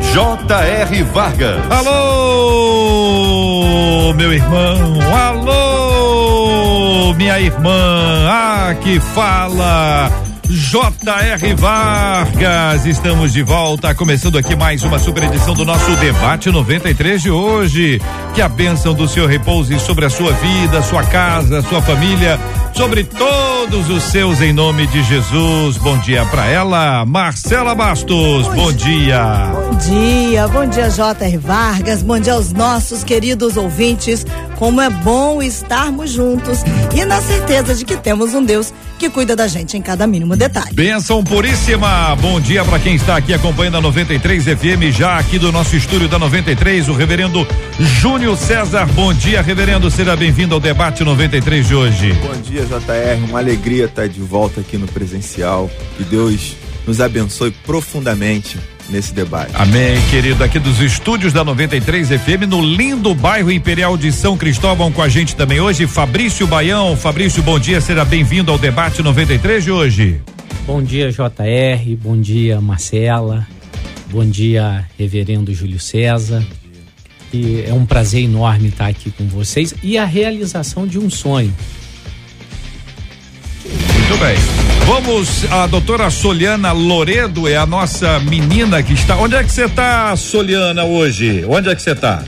J.R. Vargas. Alô, meu irmão. Alô, minha irmã. Ah, que fala J.R. Vargas, estamos de volta, começando aqui mais uma super edição do nosso debate 93 de hoje. Que a bênção do Senhor repouse sobre a sua vida, sua casa, sua família, sobre todos os seus em nome de Jesus. Bom dia para ela, Marcela Bastos. Bom, bom dia. Bom dia, bom dia J.R. Vargas, bom dia aos nossos queridos ouvintes. Como é bom estarmos juntos e na certeza de que temos um Deus que cuida da gente em cada mínimo detalhe. Benção puríssima. Bom dia para quem está aqui acompanhando a 93 FM, já aqui do nosso estúdio da 93, o reverendo Júnior César. Bom dia, reverendo. Seja bem-vindo ao debate 93 de hoje. Bom dia, JR. Uma alegria estar de volta aqui no presencial. Que Deus nos abençoe profundamente nesse debate. Amém, querido. Aqui dos estúdios da 93 FM, no lindo bairro Imperial de São Cristóvão, com a gente também hoje, Fabrício Baião. Fabrício, bom dia, seja bem-vindo ao debate 93 de hoje. Bom dia, JR. Bom dia, Marcela. Bom dia, Reverendo Júlio César. E é um prazer enorme estar aqui com vocês e a realização de um sonho. Muito bem. Vamos, a doutora Soliana Loredo é a nossa menina que está. Onde é que você está, Soliana, hoje? Onde é que você está?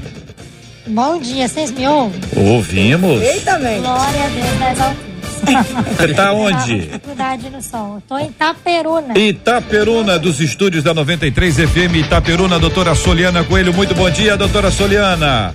Bom dia, vocês me ouvem? Ouvimos. Ei, também. Glória a Deus das alturas. Você está onde? Faculdade no Sol. Estou em Itaperuna. Itaperuna, dos estúdios da 93 FM Itaperuna, doutora Soliana Coelho. Muito bom dia, doutora Soliana.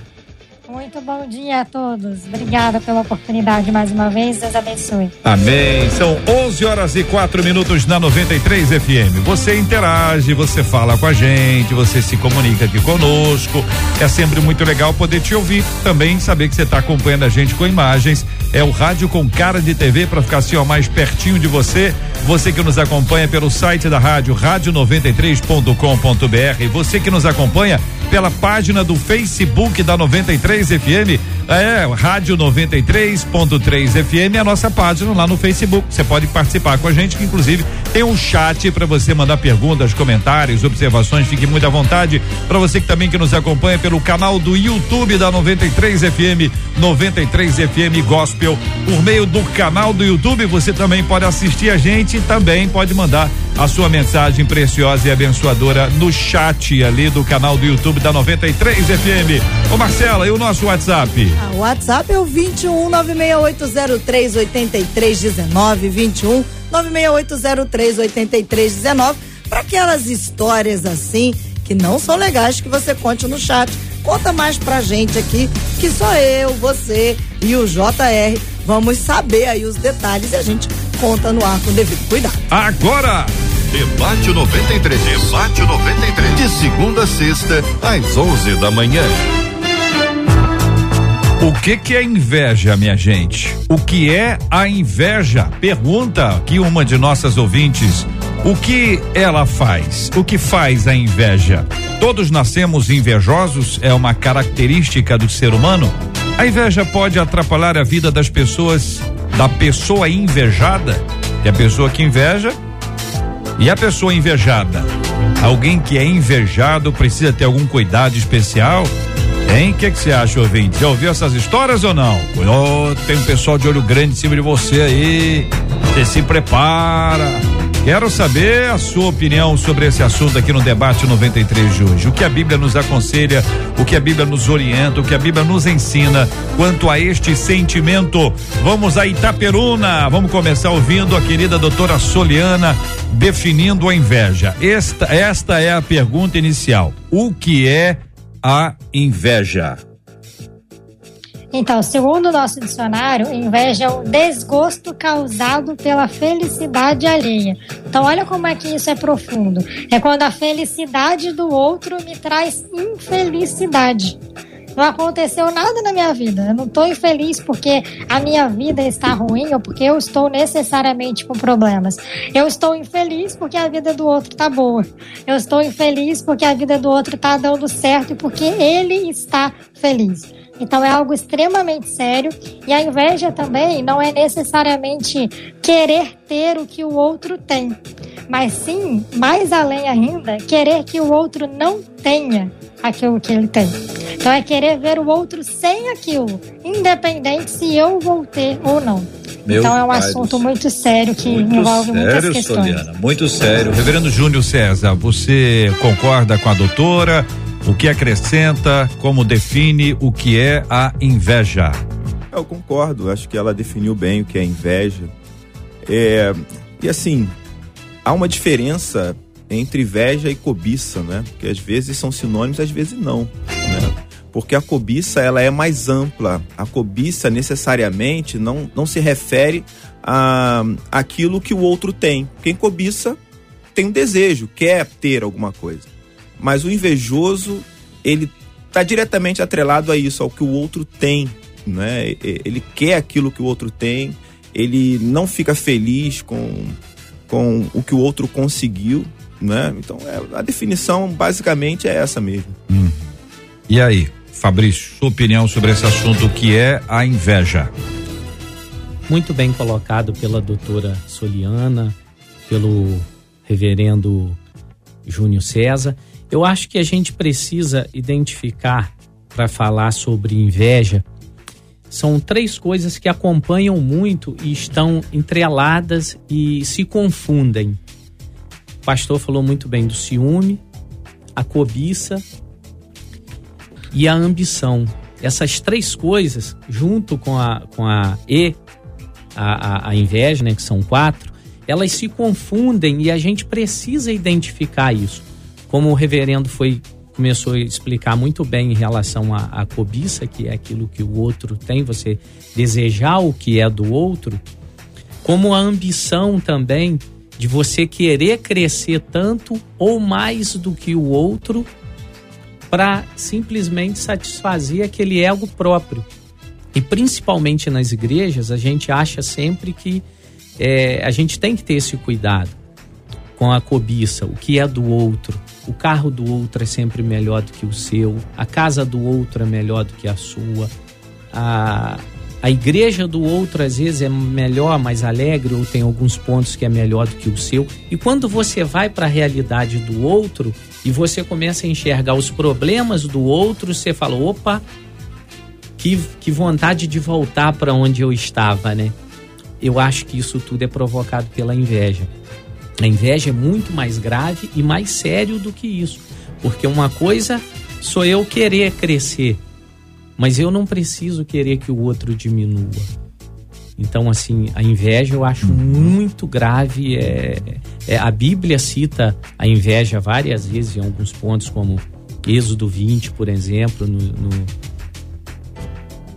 Muito bom dia a todos. Obrigada pela oportunidade mais uma vez. Deus abençoe. Amém. São 11 horas e 4 minutos na 93 FM. Você interage, você fala com a gente, você se comunica aqui conosco. É sempre muito legal poder te ouvir. Também saber que você está acompanhando a gente com imagens. É o rádio com cara de TV para ficar assim ó, mais pertinho de você. Você que nos acompanha pelo site da rádio, rádio93.com.br. Você que nos acompanha pela página do Facebook da 93 FM, é Rádio 93.3 FM, a nossa página lá no Facebook. Você pode participar com a gente, que inclusive tem um chat para você mandar perguntas, comentários, observações. Fique muito à vontade. Para você que também que nos acompanha pelo canal do YouTube da 93 FM, 93 FM Gospel, por meio do canal do YouTube, você também pode assistir a gente e também pode mandar a sua mensagem preciosa e abençoadora no chat ali do canal do YouTube da 93 FM. Ô Marcela, e o nosso WhatsApp? Ah, o WhatsApp é o 21 96803 8319 21 96803 8319 para aquelas histórias assim que não são legais que você conte no chat. Conta mais pra gente aqui que só eu, você e o JR vamos saber aí os detalhes e a gente conta no ar com devido cuidado. Agora Debate 93. Debate 93. De segunda a sexta, às 11 da manhã. O que que é inveja, minha gente? O que é a inveja? Pergunta aqui uma de nossas ouvintes. O que ela faz? O que faz a inveja? Todos nascemos invejosos? É uma característica do ser humano? A inveja pode atrapalhar a vida das pessoas, da pessoa invejada? E a pessoa que inveja e a pessoa invejada? Alguém que é invejado precisa ter algum cuidado especial? Hein? O que você acha, ouvinte? Já ouviu essas histórias ou não? Oh, tem um pessoal de olho grande em cima de você aí. Você se prepara. Quero saber a sua opinião sobre esse assunto aqui no debate 93 de hoje. O que a Bíblia nos aconselha, o que a Bíblia nos orienta, o que a Bíblia nos ensina quanto a este sentimento. Vamos a Itaperuna. Vamos começar ouvindo a querida doutora Soliana definindo a inveja. Esta, esta é a pergunta inicial. O que é a inveja? Então, segundo o nosso dicionário, inveja é o desgosto causado pela felicidade alheia. Então, olha como é que isso é profundo. É quando a felicidade do outro me traz infelicidade. Não aconteceu nada na minha vida. Eu não estou infeliz porque a minha vida está ruim ou porque eu estou necessariamente com problemas. Eu estou infeliz porque a vida do outro está boa. Eu estou infeliz porque a vida do outro está dando certo e porque ele está feliz. Então é algo extremamente sério e a inveja também não é necessariamente querer ter o que o outro tem, mas sim, mais além ainda, querer que o outro não tenha aquilo que ele tem. Então é querer ver o outro sem aquilo, independente se eu vou ter ou não. Meu então é um assunto muito sério que muito envolve sério, muitas questões. Soliana, muito sério. Reverendo Júnior César, você concorda com a doutora? O que acrescenta, como define o que é a inveja? Eu concordo, acho que ela definiu bem o que é inveja. É, e assim, há uma diferença entre inveja e cobiça, né? Que às vezes são sinônimos, às vezes não, né? Porque a cobiça ela é mais ampla. A cobiça necessariamente não, não se refere a aquilo que o outro tem. Quem cobiça tem um desejo, quer ter alguma coisa. Mas o invejoso, ele está diretamente atrelado a isso, ao que o outro tem, né? Ele quer aquilo que o outro tem, ele não fica feliz com, com o que o outro conseguiu, né? Então, é, a definição basicamente é essa mesmo. Hum. E aí, Fabrício, sua opinião sobre esse assunto que é a inveja? Muito bem colocado pela doutora Soliana, pelo reverendo Júnior César. Eu acho que a gente precisa identificar para falar sobre inveja. São três coisas que acompanham muito e estão entreladas e se confundem. O pastor falou muito bem do ciúme, a cobiça e a ambição. Essas três coisas, junto com a, com a E, a, a, a inveja, né, que são quatro, elas se confundem e a gente precisa identificar isso como o reverendo foi começou a explicar muito bem em relação à, à cobiça, que é aquilo que o outro tem, você desejar o que é do outro, como a ambição também de você querer crescer tanto ou mais do que o outro para simplesmente satisfazer aquele ego próprio. E principalmente nas igrejas, a gente acha sempre que é, a gente tem que ter esse cuidado com a cobiça, o que é do outro o carro do outro é sempre melhor do que o seu, a casa do outro é melhor do que a sua, a, a igreja do outro às vezes é melhor, mais alegre, ou tem alguns pontos que é melhor do que o seu. E quando você vai para a realidade do outro e você começa a enxergar os problemas do outro, você fala: opa, que, que vontade de voltar para onde eu estava, né? Eu acho que isso tudo é provocado pela inveja. A inveja é muito mais grave e mais sério do que isso, porque uma coisa sou eu querer crescer, mas eu não preciso querer que o outro diminua. Então, assim, a inveja eu acho muito grave. É, é, a Bíblia cita a inveja várias vezes em alguns pontos, como Êxodo 20, por exemplo, no, no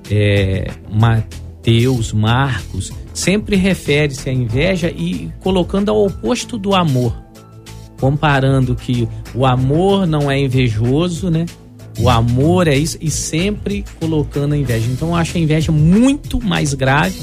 é, Mateus, Marcos sempre refere-se à inveja e colocando ao oposto do amor, comparando que o amor não é invejoso, né? O amor é isso e sempre colocando a inveja. Então eu acho a inveja muito mais grave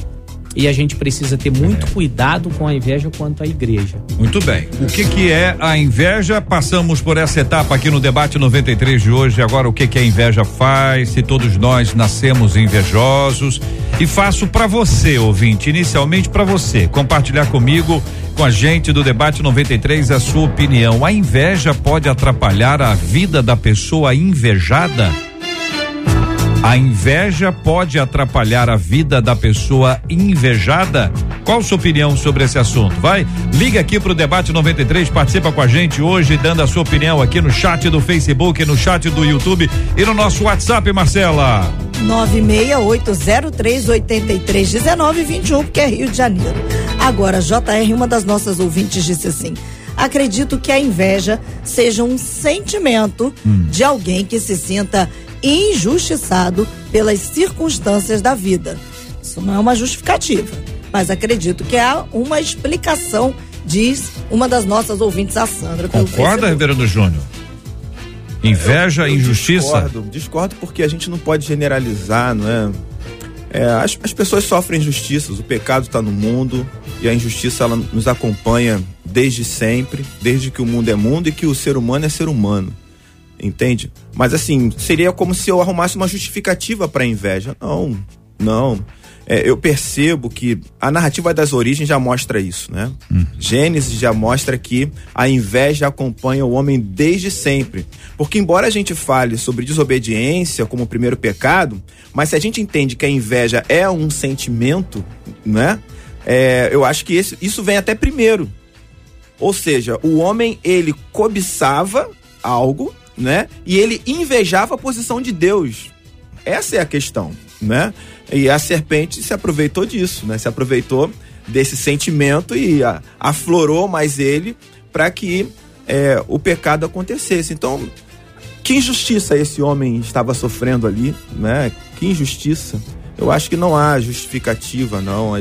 e a gente precisa ter muito cuidado com a inveja quanto à igreja. Muito bem. O que que é a inveja? Passamos por essa etapa aqui no debate 93 de hoje. Agora o que que a inveja faz? Se todos nós nascemos invejosos? E faço para você, ouvinte, inicialmente para você, compartilhar comigo com a gente do debate 93 a sua opinião. A inveja pode atrapalhar a vida da pessoa invejada? A inveja pode atrapalhar a vida da pessoa invejada? Qual sua opinião sobre esse assunto? Vai, liga aqui pro debate 93, participa com a gente hoje, dando a sua opinião aqui no chat do Facebook, no chat do YouTube e no nosso WhatsApp, Marcela. 96803831921, porque é Rio de Janeiro. Agora, JR, uma das nossas ouvintes disse assim: acredito que a inveja seja um sentimento hum. de alguém que se sinta injustiçado pelas circunstâncias da vida. Isso não é uma justificativa, mas acredito que há uma explicação, diz uma das nossas ouvintes, a Sandra. Concorda, Reverendo Júnior? Inveja, eu, eu injustiça? Discordo, discordo porque a gente não pode generalizar, não é? é as, as pessoas sofrem injustiças, o pecado está no mundo e a injustiça ela nos acompanha desde sempre, desde que o mundo é mundo e que o ser humano é ser humano. Entende? Mas assim, seria como se eu arrumasse uma justificativa para inveja. Não, não. É, eu percebo que a narrativa das origens já mostra isso, né? Hum. Gênesis já mostra que a inveja acompanha o homem desde sempre. Porque, embora a gente fale sobre desobediência como o primeiro pecado, mas se a gente entende que a inveja é um sentimento, né? É, eu acho que esse, isso vem até primeiro. Ou seja, o homem ele cobiçava algo, né? E ele invejava a posição de Deus. Essa é a questão, né? E a serpente se aproveitou disso, né? Se aproveitou desse sentimento e aflorou mais ele para que é, o pecado acontecesse. Então, que injustiça esse homem estava sofrendo ali, né? Que injustiça. Eu acho que não há justificativa, não.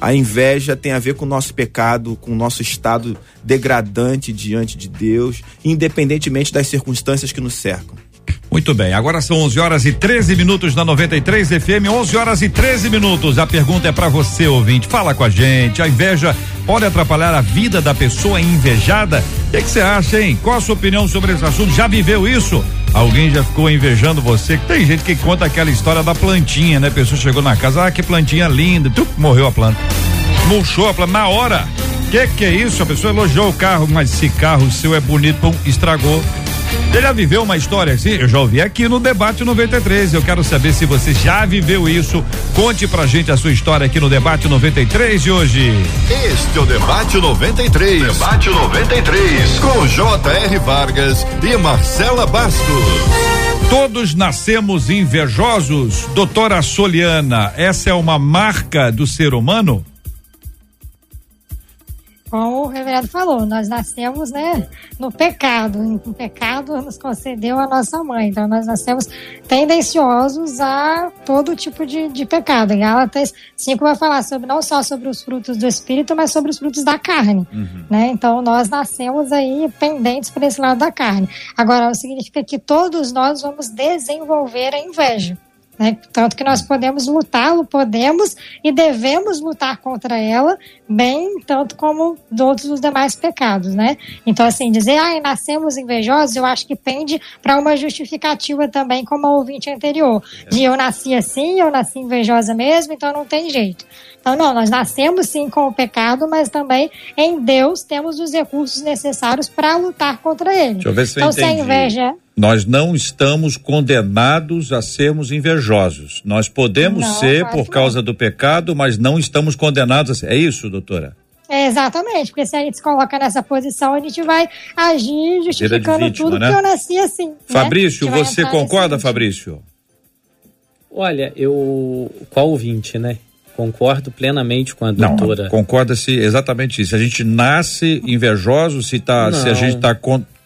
A, inveja tem a ver com o nosso pecado, com o nosso estado degradante diante de Deus, independentemente das circunstâncias que nos cercam. Muito bem, agora são 11 horas e 13 minutos na 93 FM, 11 horas e 13 minutos. A pergunta é para você, ouvinte. Fala com a gente. A inveja pode atrapalhar a vida da pessoa invejada? O que você acha, hein? Qual a sua opinião sobre esse assunto? Já viveu isso? Alguém já ficou invejando você? Tem gente que conta aquela história da plantinha, né? A pessoa chegou na casa, ah, que plantinha linda, tu morreu a planta. Murchou a planta na hora. Que que é isso? A pessoa elogiou o carro, mas esse carro seu é bonito, pum, estragou. Você já viveu uma história assim? Eu já ouvi aqui no Debate 93. Eu quero saber se você já viveu isso. Conte pra gente a sua história aqui no Debate 93 de hoje. Este é o Debate 93. Debate 93. Com J.R. Vargas e Marcela Bastos. Todos nascemos invejosos, doutora Soliana. Essa é uma marca do ser humano? Como o reverendo falou, nós nascemos né, no pecado. O pecado nos concedeu a nossa mãe. Então, nós nascemos tendenciosos a todo tipo de, de pecado. Em Gálatas 5 vai falar sobre, não só sobre os frutos do Espírito, mas sobre os frutos da carne. Uhum. Né? Então, nós nascemos aí pendentes para esse lado da carne. Agora, significa que todos nós vamos desenvolver a inveja. Né? Tanto que nós podemos lutá-lo, podemos e devemos lutar contra ela, bem tanto como todos os demais pecados, né? Então, assim, dizer, ah, nascemos invejosos, eu acho que pende para uma justificativa também, como a ouvinte anterior, de eu nasci assim, eu nasci invejosa mesmo, então não tem jeito. Então, não, nós nascemos sim com o pecado, mas também em Deus temos os recursos necessários para lutar contra ele. Deixa eu ver se então, eu entendi. se a inveja nós não estamos condenados a sermos invejosos. Nós podemos não, ser por causa do pecado, mas não estamos condenados a ser. É isso, doutora? É exatamente, porque se a gente se coloca nessa posição, a gente vai agir justificando vítima, tudo né? que eu nasci assim. Né? Fabrício, né? você concorda, Fabrício? Olha, eu. Qual ouvinte, né? Concordo plenamente com a doutora. Concorda-se exatamente isso. Se a gente nasce invejoso, se, tá, se a gente está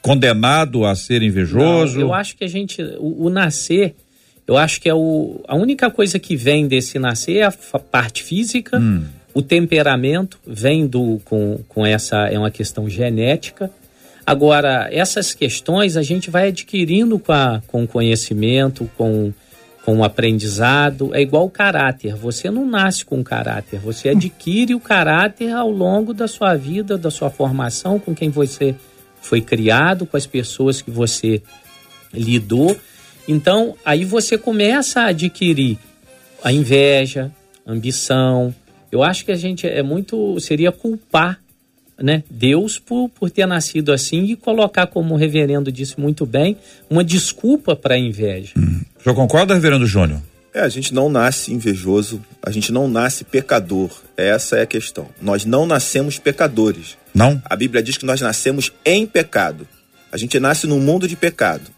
condenado a ser invejoso? Não, eu acho que a gente, o, o, nascer, eu acho que é o, a única coisa que vem desse nascer é a parte física, hum. o temperamento vem do, com, com essa, é uma questão genética. Agora, essas questões a gente vai adquirindo com, a, com conhecimento, com, com o aprendizado. É igual o caráter. Você não nasce com caráter, você adquire o caráter ao longo da sua vida, da sua formação, com quem você foi criado, com as pessoas que você lidou. Então, aí você começa a adquirir a inveja, a ambição. Eu acho que a gente é muito. seria culpar né, Deus por, por ter nascido assim e colocar, como o reverendo disse muito bem, uma desculpa para a inveja. Hum. O senhor concorda, reverendo Júnior? É, a gente não nasce invejoso, a gente não nasce pecador. Essa é a questão. Nós não nascemos pecadores. Não? A Bíblia diz que nós nascemos em pecado. A gente nasce num mundo de pecado.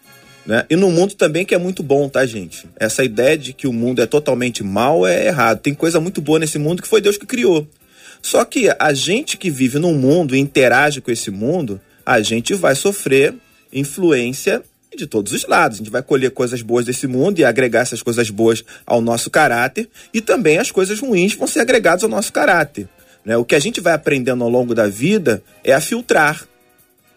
Né? E num mundo também que é muito bom, tá, gente? Essa ideia de que o mundo é totalmente mal é errado. Tem coisa muito boa nesse mundo que foi Deus que criou. Só que a gente que vive num mundo e interage com esse mundo, a gente vai sofrer influência de todos os lados. A gente vai colher coisas boas desse mundo e agregar essas coisas boas ao nosso caráter, e também as coisas ruins vão ser agregadas ao nosso caráter. Né? O que a gente vai aprendendo ao longo da vida é a filtrar.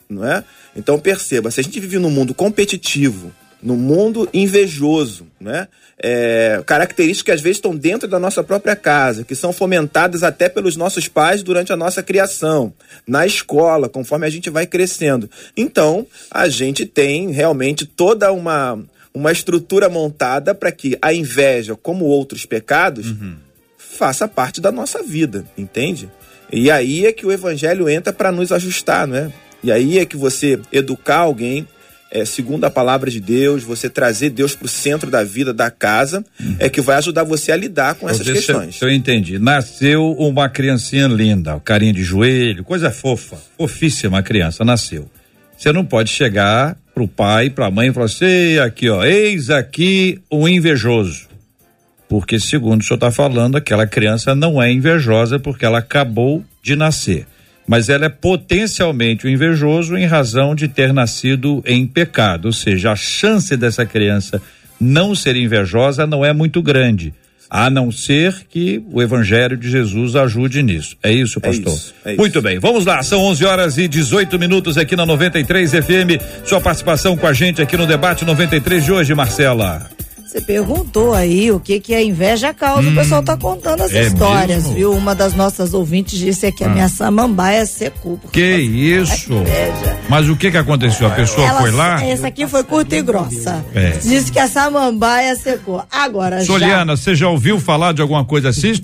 não é? Então perceba, se a gente vive num mundo competitivo, no mundo invejoso, né? É, características que às vezes estão dentro da nossa própria casa, que são fomentadas até pelos nossos pais durante a nossa criação, na escola, conforme a gente vai crescendo. Então, a gente tem realmente toda uma, uma estrutura montada para que a inveja, como outros pecados, uhum. faça parte da nossa vida, entende? E aí é que o evangelho entra para nos ajustar, né? E aí é que você educar alguém é, segundo a palavra de Deus, você trazer Deus para o centro da vida, da casa, uhum. é que vai ajudar você a lidar com essas questões. Eu, eu entendi. Nasceu uma criancinha linda, carinha de joelho, coisa fofa, fofíssima a criança, nasceu. Você não pode chegar pro pai, pra mãe e falar assim, aqui ó, eis aqui o invejoso. Porque segundo o senhor está falando, aquela criança não é invejosa porque ela acabou de nascer mas ela é potencialmente o invejoso em razão de ter nascido em pecado, ou seja, a chance dessa criança não ser invejosa não é muito grande, a não ser que o evangelho de Jesus ajude nisso. É isso, pastor? É isso, é isso. Muito bem, vamos lá, são 11 horas e 18 minutos aqui na 93 FM. Sua participação com a gente aqui no debate 93 de hoje, Marcela. Você perguntou aí o que que a inveja causa. Hum, o pessoal tá contando as é histórias, mesmo? viu? Uma das nossas ouvintes disse que ah. a minha samambaia secou. Que isso? Mas o que que aconteceu? A pessoa Ela, foi lá? Essa aqui foi curta e grossa. É. Disse que a samambaia secou. Agora Soliana, já... você já ouviu falar de alguma coisa assim?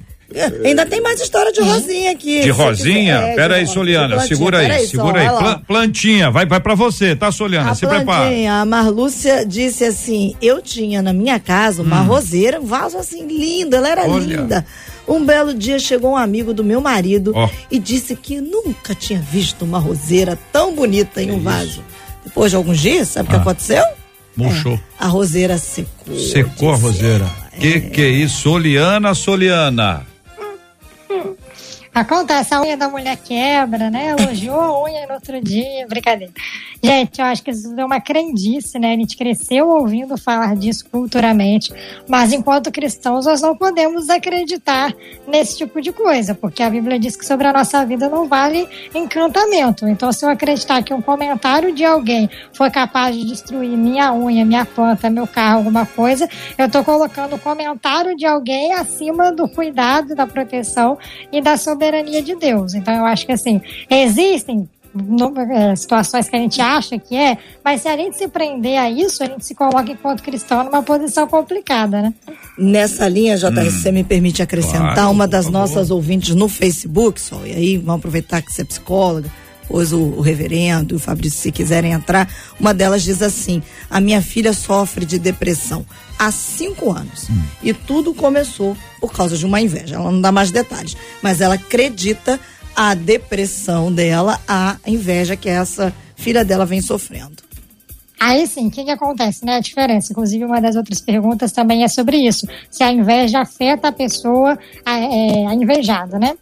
Ainda tem mais história de Rosinha aqui. De Rosinha? É, Pera aí, Soliana, segura aí, aí segura aí. plantinha, vai, vai pra você, tá, Soliana? A se prepara. A Marlúcia disse assim: eu tinha na minha casa uma hum. roseira, um vaso assim lindo, ela era Olha. linda. Um belo dia chegou um amigo do meu marido oh. e disse que nunca tinha visto uma roseira tão bonita em um vaso. Depois de alguns dias, sabe o ah. que aconteceu? Murchou. É, a roseira secou. Secou a roseira. Que que é isso? Soliana, Soliana. Oh. Acontece, a unha da mulher quebra, né? Elogiou a unha no outro dia, brincadeira. Gente, eu acho que isso é uma crendice, né? A gente cresceu ouvindo falar disso culturalmente, mas enquanto cristãos nós não podemos acreditar nesse tipo de coisa, porque a Bíblia diz que sobre a nossa vida não vale encantamento. Então, se eu acreditar que um comentário de alguém foi capaz de destruir minha unha, minha planta, meu carro, alguma coisa, eu estou colocando o comentário de alguém acima do cuidado, da proteção e da soberania de Deus. Então, eu acho que assim, existem no, é, situações que a gente acha que é, mas se a gente se prender a isso, a gente se coloca enquanto cristão numa posição complicada, né? Nessa linha, JRC, hum, me permite acrescentar claro, uma das nossas ouvintes no Facebook, só, e aí vamos aproveitar que você é psicóloga, pois o, o reverendo e o Fabrício, se quiserem entrar, uma delas diz assim: a minha filha sofre de depressão há cinco anos. Hum. E tudo começou por causa de uma inveja. Ela não dá mais detalhes, mas ela acredita a depressão dela, a inveja que essa filha dela vem sofrendo. Aí sim, o que, que acontece, né? A diferença. Inclusive, uma das outras perguntas também é sobre isso. Se a inveja afeta a pessoa, a, é, a invejada, né?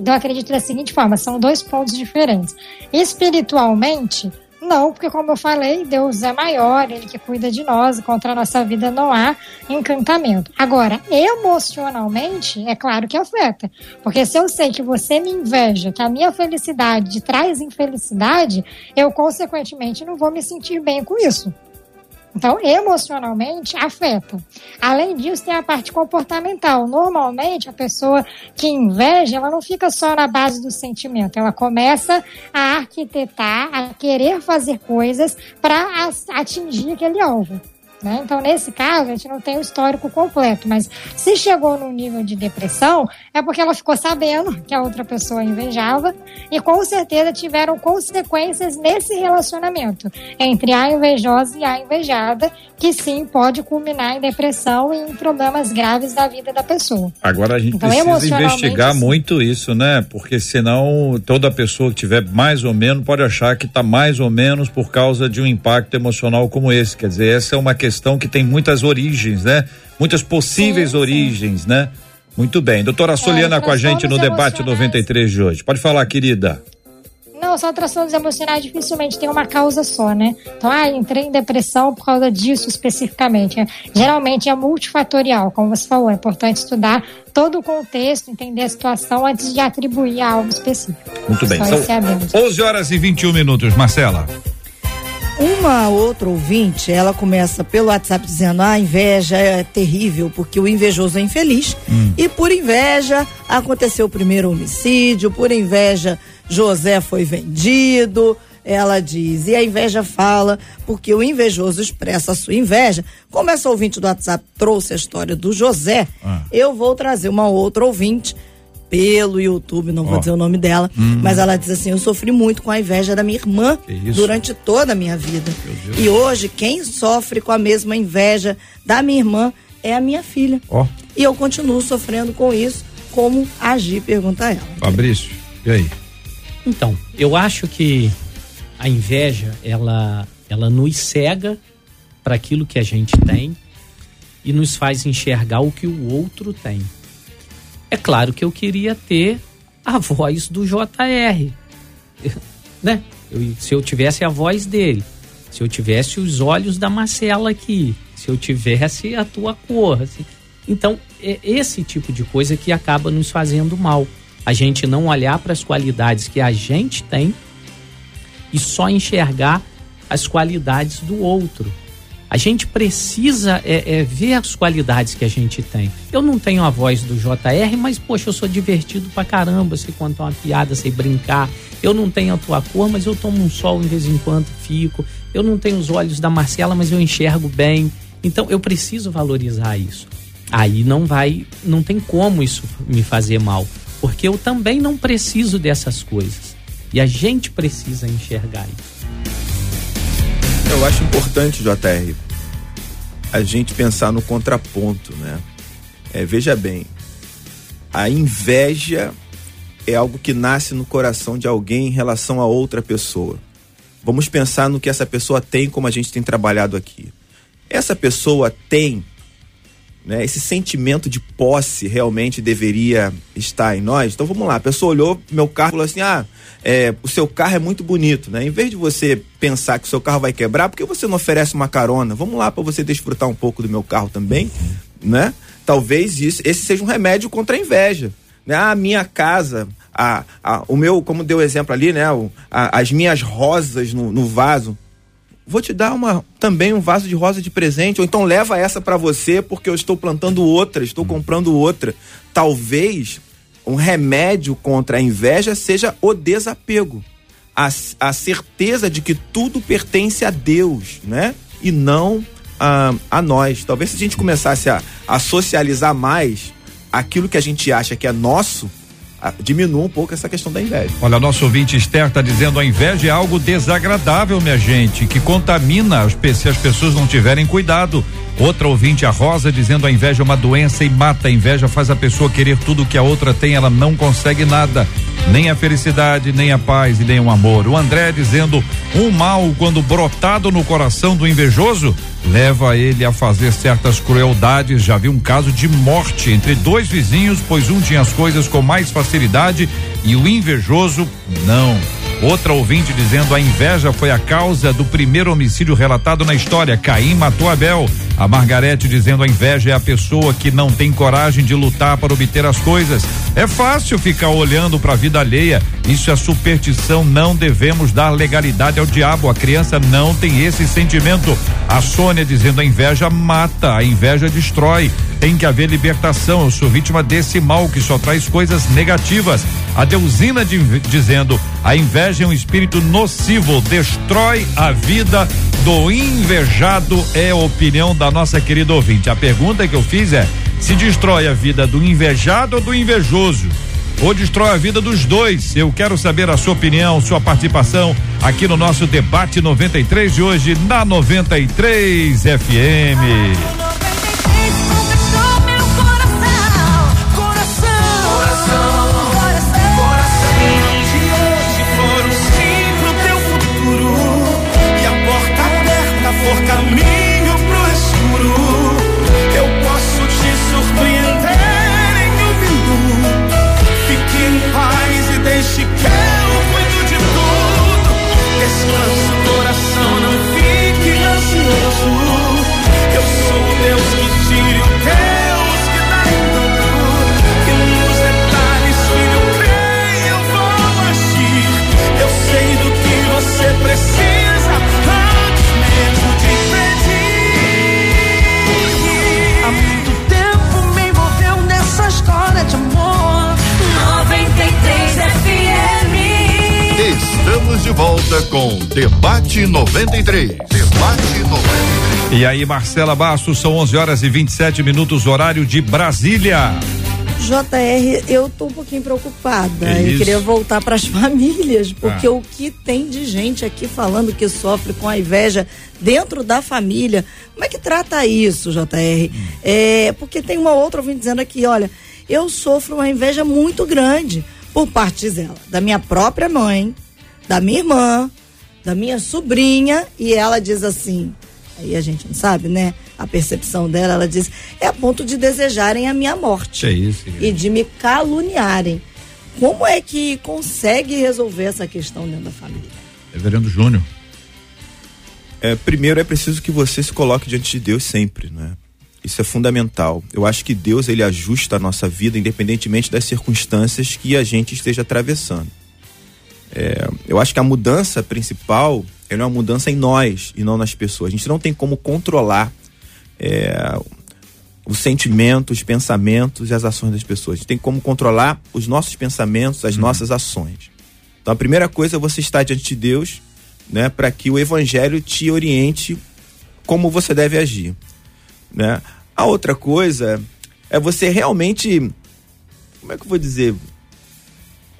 Então, eu acredito da seguinte forma: são dois pontos diferentes. Espiritualmente, não, porque como eu falei, Deus é maior, Ele que cuida de nós, contra a nossa vida não há encantamento. Agora, emocionalmente, é claro que afeta. Porque se eu sei que você me inveja, que a minha felicidade traz infelicidade, eu consequentemente não vou me sentir bem com isso. Então, emocionalmente, afeta. Além disso, tem a parte comportamental. Normalmente, a pessoa que inveja, ela não fica só na base do sentimento. Ela começa a arquitetar, a querer fazer coisas para atingir aquele alvo. Né? Então, nesse caso, a gente não tem o histórico completo, mas se chegou num nível de depressão, é porque ela ficou sabendo que a outra pessoa invejava e com certeza tiveram consequências nesse relacionamento entre a invejosa e a invejada, que sim pode culminar em depressão e em problemas graves da vida da pessoa. Agora a gente então, precisa investigar muito isso, né? Porque senão toda pessoa que tiver mais ou menos pode achar que está mais ou menos por causa de um impacto emocional como esse. Quer dizer, essa é uma questão questão que tem muitas origens, né? Muitas possíveis sim, origens, sim. né? Muito bem. Doutora Soliana é, com a gente no debate 93 de hoje. Pode falar, querida. Não, só transtornos emocionais dificilmente tem uma causa só, né? Então, ah, entrei em depressão por causa disso especificamente. Geralmente é multifatorial, como você falou, é importante estudar todo o contexto, entender a situação antes de atribuir a algo específico. Muito bem, são é 11 horas e 21 minutos, Marcela. Uma outra ouvinte, ela começa pelo WhatsApp dizendo: a inveja é terrível porque o invejoso é infeliz. Hum. E por inveja aconteceu o primeiro homicídio, por inveja José foi vendido. Ela diz, e a inveja fala, porque o invejoso expressa a sua inveja. Como essa ouvinte do WhatsApp trouxe a história do José, ah. eu vou trazer uma outra ouvinte pelo YouTube, não oh. vou dizer o nome dela, hum. mas ela diz assim: Eu sofri muito com a inveja da minha irmã durante toda a minha vida. E hoje, quem sofre com a mesma inveja da minha irmã é a minha filha. Oh. E eu continuo sofrendo com isso. Como agir? Pergunta ela. Fabrício, e aí? Então, eu acho que a inveja, ela, ela nos cega para aquilo que a gente tem e nos faz enxergar o que o outro tem. É claro que eu queria ter a voz do JR, né? Eu, se eu tivesse a voz dele, se eu tivesse os olhos da Marcela aqui, se eu tivesse a tua cor, assim. então é esse tipo de coisa que acaba nos fazendo mal. A gente não olhar para as qualidades que a gente tem e só enxergar as qualidades do outro. A gente precisa é, é, ver as qualidades que a gente tem. Eu não tenho a voz do JR, mas, poxa, eu sou divertido pra caramba, sei contar uma piada, sei brincar. Eu não tenho a tua cor, mas eu tomo um sol de vez em quando, fico. Eu não tenho os olhos da Marcela, mas eu enxergo bem. Então, eu preciso valorizar isso. Aí não vai, não tem como isso me fazer mal, porque eu também não preciso dessas coisas. E a gente precisa enxergar isso. Eu acho importante, JR, a gente pensar no contraponto, né? É, veja bem, a inveja é algo que nasce no coração de alguém em relação a outra pessoa. Vamos pensar no que essa pessoa tem, como a gente tem trabalhado aqui. Essa pessoa tem né, esse sentimento de posse realmente deveria estar em nós. Então vamos lá, a pessoa olhou meu carro e falou assim: ah, é, o seu carro é muito bonito, né? Em vez de você pensar que o seu carro vai quebrar, por que você não oferece uma carona? Vamos lá para você desfrutar um pouco do meu carro também, né? Talvez isso, esse seja um remédio contra a inveja. Né? A minha casa, a, a, o meu, como deu o exemplo ali, né? O, a, as minhas rosas no, no vaso. Vou te dar uma, também um vaso de rosa de presente, ou então leva essa para você porque eu estou plantando outra, estou comprando outra. Talvez um remédio contra a inveja seja o desapego. A, a certeza de que tudo pertence a Deus, né? E não a, a nós. Talvez se a gente começasse a, a socializar mais aquilo que a gente acha que é nosso, diminua um pouco essa questão da inveja. Olha, nosso ouvinte Esther está dizendo a inveja é algo desagradável, minha gente, que contamina se as pessoas não tiverem cuidado. Outra ouvinte, a Rosa, dizendo a inveja é uma doença e mata. A inveja faz a pessoa querer tudo que a outra tem, ela não consegue nada. Nem a felicidade, nem a paz e nem o amor. O André dizendo um mal, quando brotado no coração do invejoso, leva ele a fazer certas crueldades. Já vi um caso de morte entre dois vizinhos, pois um tinha as coisas com mais facilidade e o invejoso não. Outra ouvinte dizendo a inveja foi a causa do primeiro homicídio relatado na história. Caim matou Abel. A Margarete dizendo a inveja é a pessoa que não tem coragem de lutar para obter as coisas. É fácil ficar olhando para a vida alheia. Isso é superstição. Não devemos dar legalidade ao diabo. A criança não tem esse sentimento. A Sônia dizendo a inveja mata, a inveja destrói. Tem que haver libertação. Eu sou vítima desse mal que só traz coisas negativas. A Deusina de, dizendo a inveja é um espírito nocivo, destrói a vida do invejado. É a opinião da nossa querida ouvinte. A pergunta que eu fiz é: se destrói a vida do invejado ou do invejoso? Ou destrói a vida dos dois? Eu quero saber a sua opinião, sua participação aqui no nosso debate 93 de hoje na 93 FM. Estamos de volta com Debate 93. Debate 93. E aí, Marcela Bastos, são 11 horas e 27 minutos, horário de Brasília. JR, eu tô um pouquinho preocupada. É eu queria voltar para as famílias, porque Ah. o que tem de gente aqui falando que sofre com a inveja dentro da família, como é que trata isso, JR? Hum. É, porque tem uma outra ouvindo dizendo aqui, olha, eu sofro uma inveja muito grande por parte dela, da minha própria mãe, da minha irmã, da minha sobrinha, e ela diz assim, aí a gente não sabe, né? A percepção dela, ela diz, é a ponto de desejarem a minha morte é isso, e de me caluniarem. Como é que consegue resolver essa questão dentro da família? Reverendo Júnior. É, primeiro é preciso que você se coloque diante de Deus sempre, né? Isso é fundamental. Eu acho que Deus ele ajusta a nossa vida independentemente das circunstâncias que a gente esteja atravessando. É, eu acho que a mudança principal é uma mudança em nós e não nas pessoas. A gente não tem como controlar é, os sentimentos, os pensamentos e as ações das pessoas. A gente tem como controlar os nossos pensamentos, as nossas ações. Então a primeira coisa é você estar diante de Deus, né, para que o evangelho te oriente como você deve agir, né? A outra coisa é você realmente como é que eu vou dizer?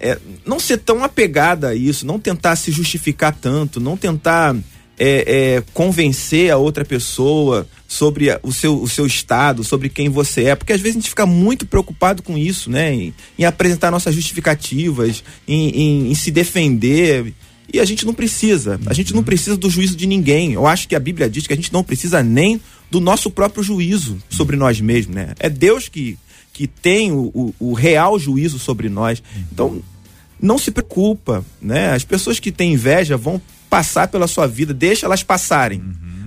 É, não ser tão apegada a isso, não tentar se justificar tanto, não tentar é, é, convencer a outra pessoa sobre o seu, o seu estado, sobre quem você é, porque às vezes a gente fica muito preocupado com isso, né? Em, em apresentar nossas justificativas, em, em- em se defender. E a gente não precisa. A gente não precisa do juízo de ninguém. Eu acho que a Bíblia diz que a gente não precisa nem do nosso próprio juízo sobre nós mesmos, né? É Deus que, que tem o, o, o real juízo sobre nós. Então, não se preocupa, né? As pessoas que têm inveja vão passar pela sua vida, deixa elas passarem.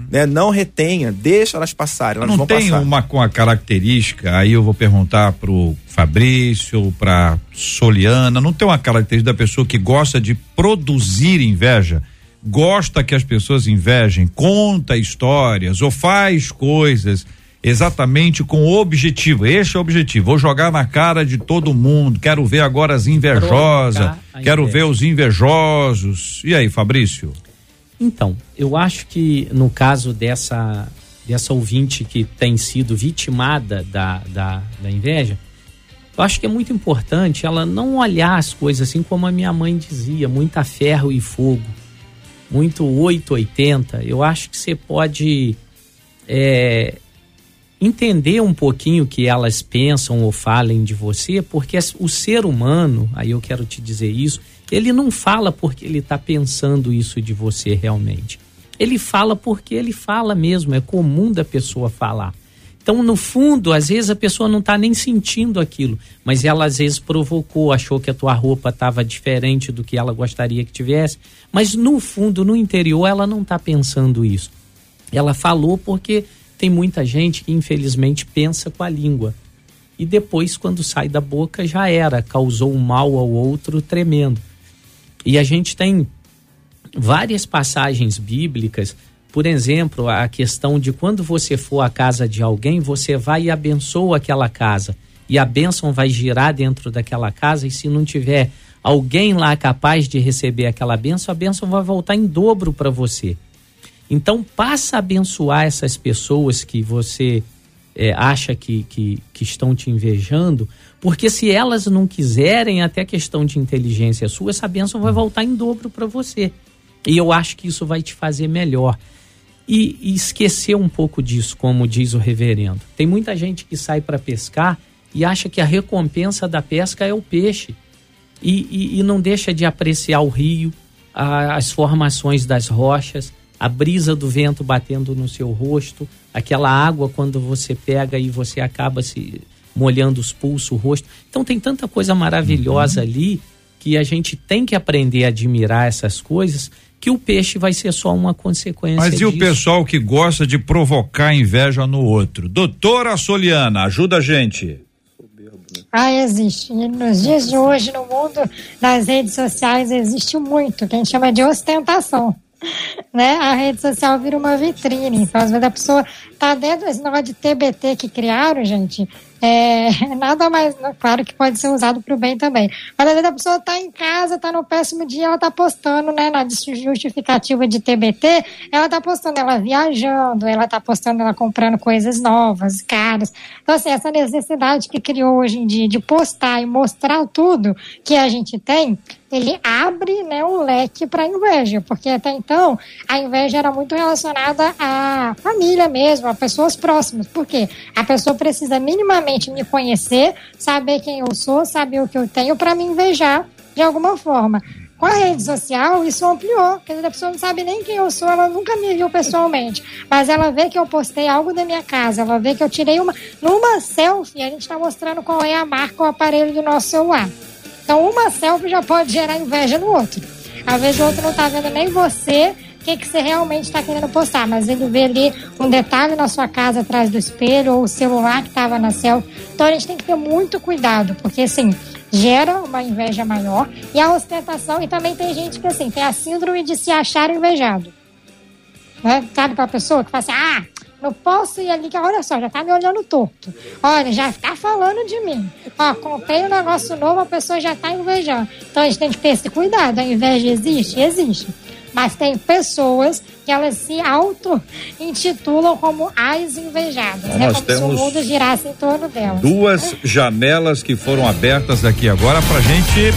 Né? Não retenha, deixa elas passarem, elas Não tem passar. uma com a característica, aí eu vou perguntar pro Fabrício, pra Soliana, não tem uma característica da pessoa que gosta de produzir inveja? Gosta que as pessoas invejem, conta histórias ou faz coisas exatamente com o objetivo. Este é o objetivo. Vou jogar na cara de todo mundo. Quero ver agora as invejosas. Quero ver os invejosos. E aí, Fabrício? Então, eu acho que no caso dessa, dessa ouvinte que tem sido vitimada da, da, da inveja, eu acho que é muito importante ela não olhar as coisas assim como a minha mãe dizia, muita ferro e fogo, muito 880. Eu acho que você pode é, entender um pouquinho o que elas pensam ou falem de você, porque o ser humano, aí eu quero te dizer isso, ele não fala porque ele está pensando isso de você realmente. Ele fala porque ele fala mesmo, é comum da pessoa falar. Então, no fundo, às vezes a pessoa não está nem sentindo aquilo, mas ela às vezes provocou, achou que a tua roupa estava diferente do que ela gostaria que tivesse, mas no fundo, no interior, ela não está pensando isso. Ela falou porque tem muita gente que infelizmente pensa com a língua. E depois, quando sai da boca, já era, causou um mal ao outro tremendo. E a gente tem várias passagens bíblicas, por exemplo, a questão de quando você for à casa de alguém, você vai e abençoa aquela casa. E a bênção vai girar dentro daquela casa, e se não tiver alguém lá capaz de receber aquela bênção, a bênção vai voltar em dobro para você. Então, passa a abençoar essas pessoas que você é, acha que, que, que estão te invejando, porque se elas não quiserem, até questão de inteligência sua, essa bênção vai voltar em dobro para você. E eu acho que isso vai te fazer melhor. E, e esquecer um pouco disso, como diz o reverendo. Tem muita gente que sai para pescar e acha que a recompensa da pesca é o peixe. E, e- e não deixa de apreciar o rio, a- as formações das rochas, a brisa do vento batendo no seu rosto, aquela água quando você pega e você acaba se molhando os pulsos, o rosto. Então tem tanta coisa maravilhosa ali que a gente tem que aprender a admirar essas coisas, que o peixe vai ser só uma consequência Mas e o disso. pessoal que gosta de provocar inveja no outro? Doutora Soliana, ajuda a gente. Ah, existe. E nos dias de hoje, no mundo das redes sociais, existe muito, que a gente chama de ostentação. Né? A rede social vira uma vitrine. Então, às vezes, a pessoa tá dentro desse negócio de TBT que criaram, gente, é, nada mais, claro que pode ser usado para o bem também. Mas às vezes a pessoa está em casa, está no péssimo dia, ela está postando, né, na justificativa de TBT, ela está postando ela viajando, ela está postando ela comprando coisas novas, caras. Então, assim, essa necessidade que criou hoje em dia de postar e mostrar tudo que a gente tem, ele abre né, um leque para inveja, porque até então a inveja era muito relacionada à família mesmo, a pessoas próximas. Por quê? A pessoa precisa minimamente me conhecer, saber quem eu sou, saber o que eu tenho para me invejar de alguma forma. Com a rede social, isso ampliou. Quer dizer, a pessoa não sabe nem quem eu sou, ela nunca me viu pessoalmente. Mas ela vê que eu postei algo da minha casa, ela vê que eu tirei uma. Numa selfie, a gente está mostrando qual é a marca ou aparelho do nosso celular. Então, uma selfie já pode gerar inveja no outro. Às vezes o outro não está vendo nem você, o que, que você realmente está querendo postar, mas ele vê ali um detalhe na sua casa atrás do espelho ou o celular que estava na selfie. Então a gente tem que ter muito cuidado, porque assim, gera uma inveja maior e a ostentação, e também tem gente que assim, tem a síndrome de se achar invejado. Né? Sabe para a pessoa que fala assim, ah, não posso ir ali, que olha só, já tá me olhando torto. Olha, já tá falando de mim. Ó, comprei um negócio novo, a pessoa já tá invejando. Então a gente tem que ter esse cuidado. A inveja existe? Existe. Mas tem pessoas que elas se auto-intitulam como as invejadas, né? Nós Como se o mundo girasse em torno delas. Duas janelas que foram abertas aqui agora pra gente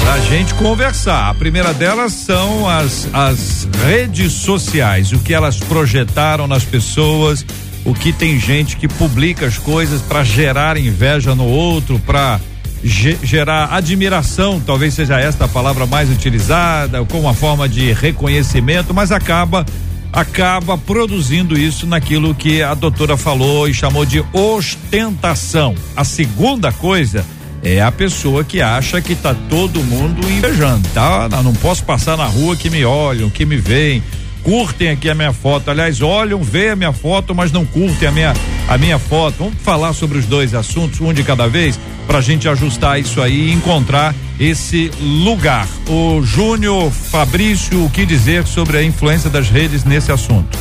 pra gente conversar. A primeira delas são as, as redes sociais, o que elas projetaram nas pessoas, o que tem gente que publica as coisas para gerar inveja no outro, para gerar admiração, talvez seja esta a palavra mais utilizada, como uma forma de reconhecimento, mas acaba acaba produzindo isso naquilo que a doutora falou e chamou de ostentação. A segunda coisa é a pessoa que acha que tá todo mundo invejando, tá? Não posso passar na rua que me olham, que me veem, curtem aqui a minha foto. Aliás, olham, veem a minha foto, mas não curtem a minha a minha foto. Vamos falar sobre os dois assuntos, um de cada vez, para a gente ajustar isso aí e encontrar esse lugar. O Júnior Fabrício, o que dizer sobre a influência das redes nesse assunto?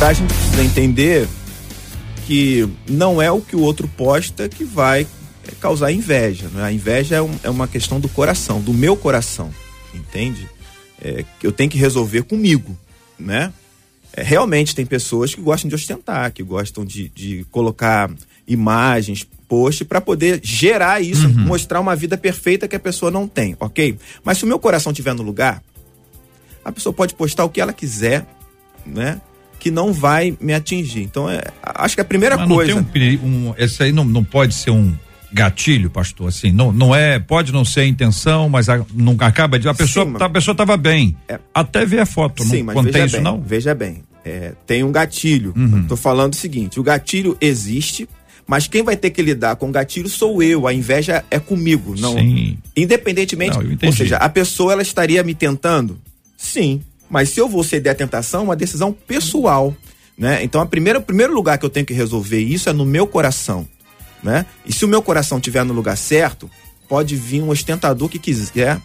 A gente precisa entender que não é o que o outro posta que vai causar inveja. Né? A inveja é, um, é, uma questão do coração, do meu coração, entende? É, que eu tenho que resolver comigo, né? É, realmente tem pessoas que gostam de ostentar, que gostam de, de colocar imagens, post para poder gerar isso, uhum. mostrar uma vida perfeita que a pessoa não tem, ok? Mas se o meu coração estiver no lugar, a pessoa pode postar o que ela quiser, né? Que não vai me atingir. Então, é, acho que a primeira Mas coisa. Um, um, esse aí não, não pode ser um gatilho, pastor, assim, não, não é, pode não ser a intenção, mas a, não acaba de, a pessoa, Sim, a pessoa tava bem, é, até ver a foto, Sim, não contém veja isso bem, não? Veja bem, é, tem um gatilho, uhum. tô falando o seguinte, o gatilho existe, mas quem vai ter que lidar com o gatilho sou eu, a inveja é comigo, não, Sim. independentemente, não, ou seja, a pessoa ela estaria me tentando? Sim, mas se eu vou ceder à tentação, é uma decisão pessoal, né? Então, a primeira, o primeiro lugar que eu tenho que resolver isso é no meu coração né? E se o meu coração estiver no lugar certo, pode vir um ostentador que quiser,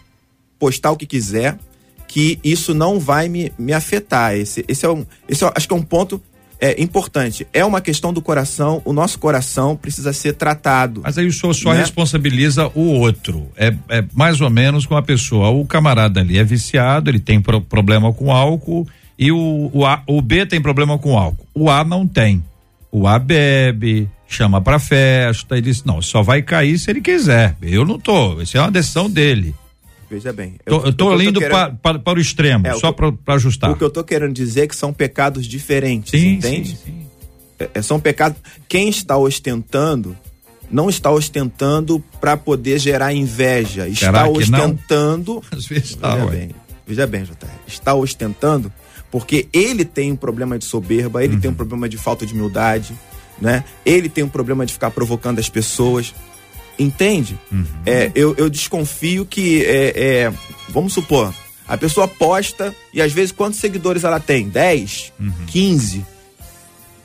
postar o que quiser, que isso não vai me, me afetar. Esse, esse, é um, esse é, acho que é um ponto é, importante. É uma questão do coração, o nosso coração precisa ser tratado. Mas aí o senhor só né? responsabiliza o outro. É, é mais ou menos com a pessoa. O camarada ali é viciado, ele tem pro, problema com álcool e o, o, a, o B tem problema com álcool. O A não tem. O A bebe, chama para festa e diz: não, só vai cair se ele quiser. Eu não tô. Isso é uma decisão dele. Veja bem. Eu, tô, eu tô indo querendo... para, para, para, o extremo, é, só para ajustar. O que eu tô querendo dizer é que são pecados diferentes, sim, entende? Sim, sim. É, é são pecados. Quem está ostentando não está ostentando para poder gerar inveja. Está ostentando. Às vezes está, veja bem, veja bem, JR. Está ostentando porque ele tem um problema de soberba, ele uhum. tem um problema de falta de humildade, né? Ele tem um problema de ficar provocando as pessoas. Entende? Uhum. É, eu, eu desconfio que, é, é, vamos supor, a pessoa posta e às vezes quantos seguidores ela tem? 10? Uhum. 15?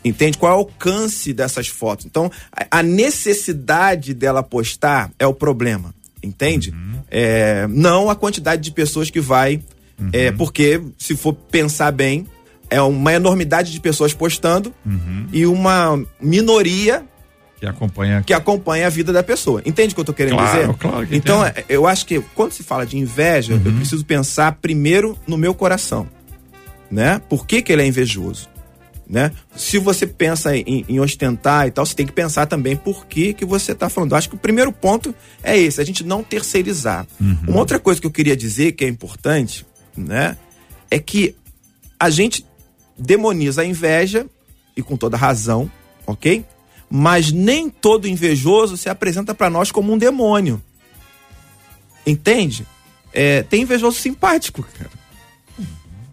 Entende? Qual é o alcance dessas fotos? Então, a necessidade dela postar é o problema. Entende? Uhum. É, não a quantidade de pessoas que vai. É, uhum. porque, se for pensar bem, é uma enormidade de pessoas postando uhum. e uma minoria que acompanha que acompanha a vida da pessoa. Entende o que eu tô querendo Claro, dizer? claro que então, entendo. é, eu acho que quando se fala de inveja, eu preciso pensar primeiro no meu coração, né? Por que que ele é invejoso? Né? Se você pensa em, em ostentar e tal, você tem que pensar também por que que você está falando. Eu acho que o primeiro ponto é esse, a gente não terceirizar. Uma outra coisa que eu queria dizer que é importante, né, é que a gente demoniza a inveja e com toda razão, ok? Mas nem todo invejoso se apresenta para nós como um demônio. Entende? É, tem invejoso simpático, cara.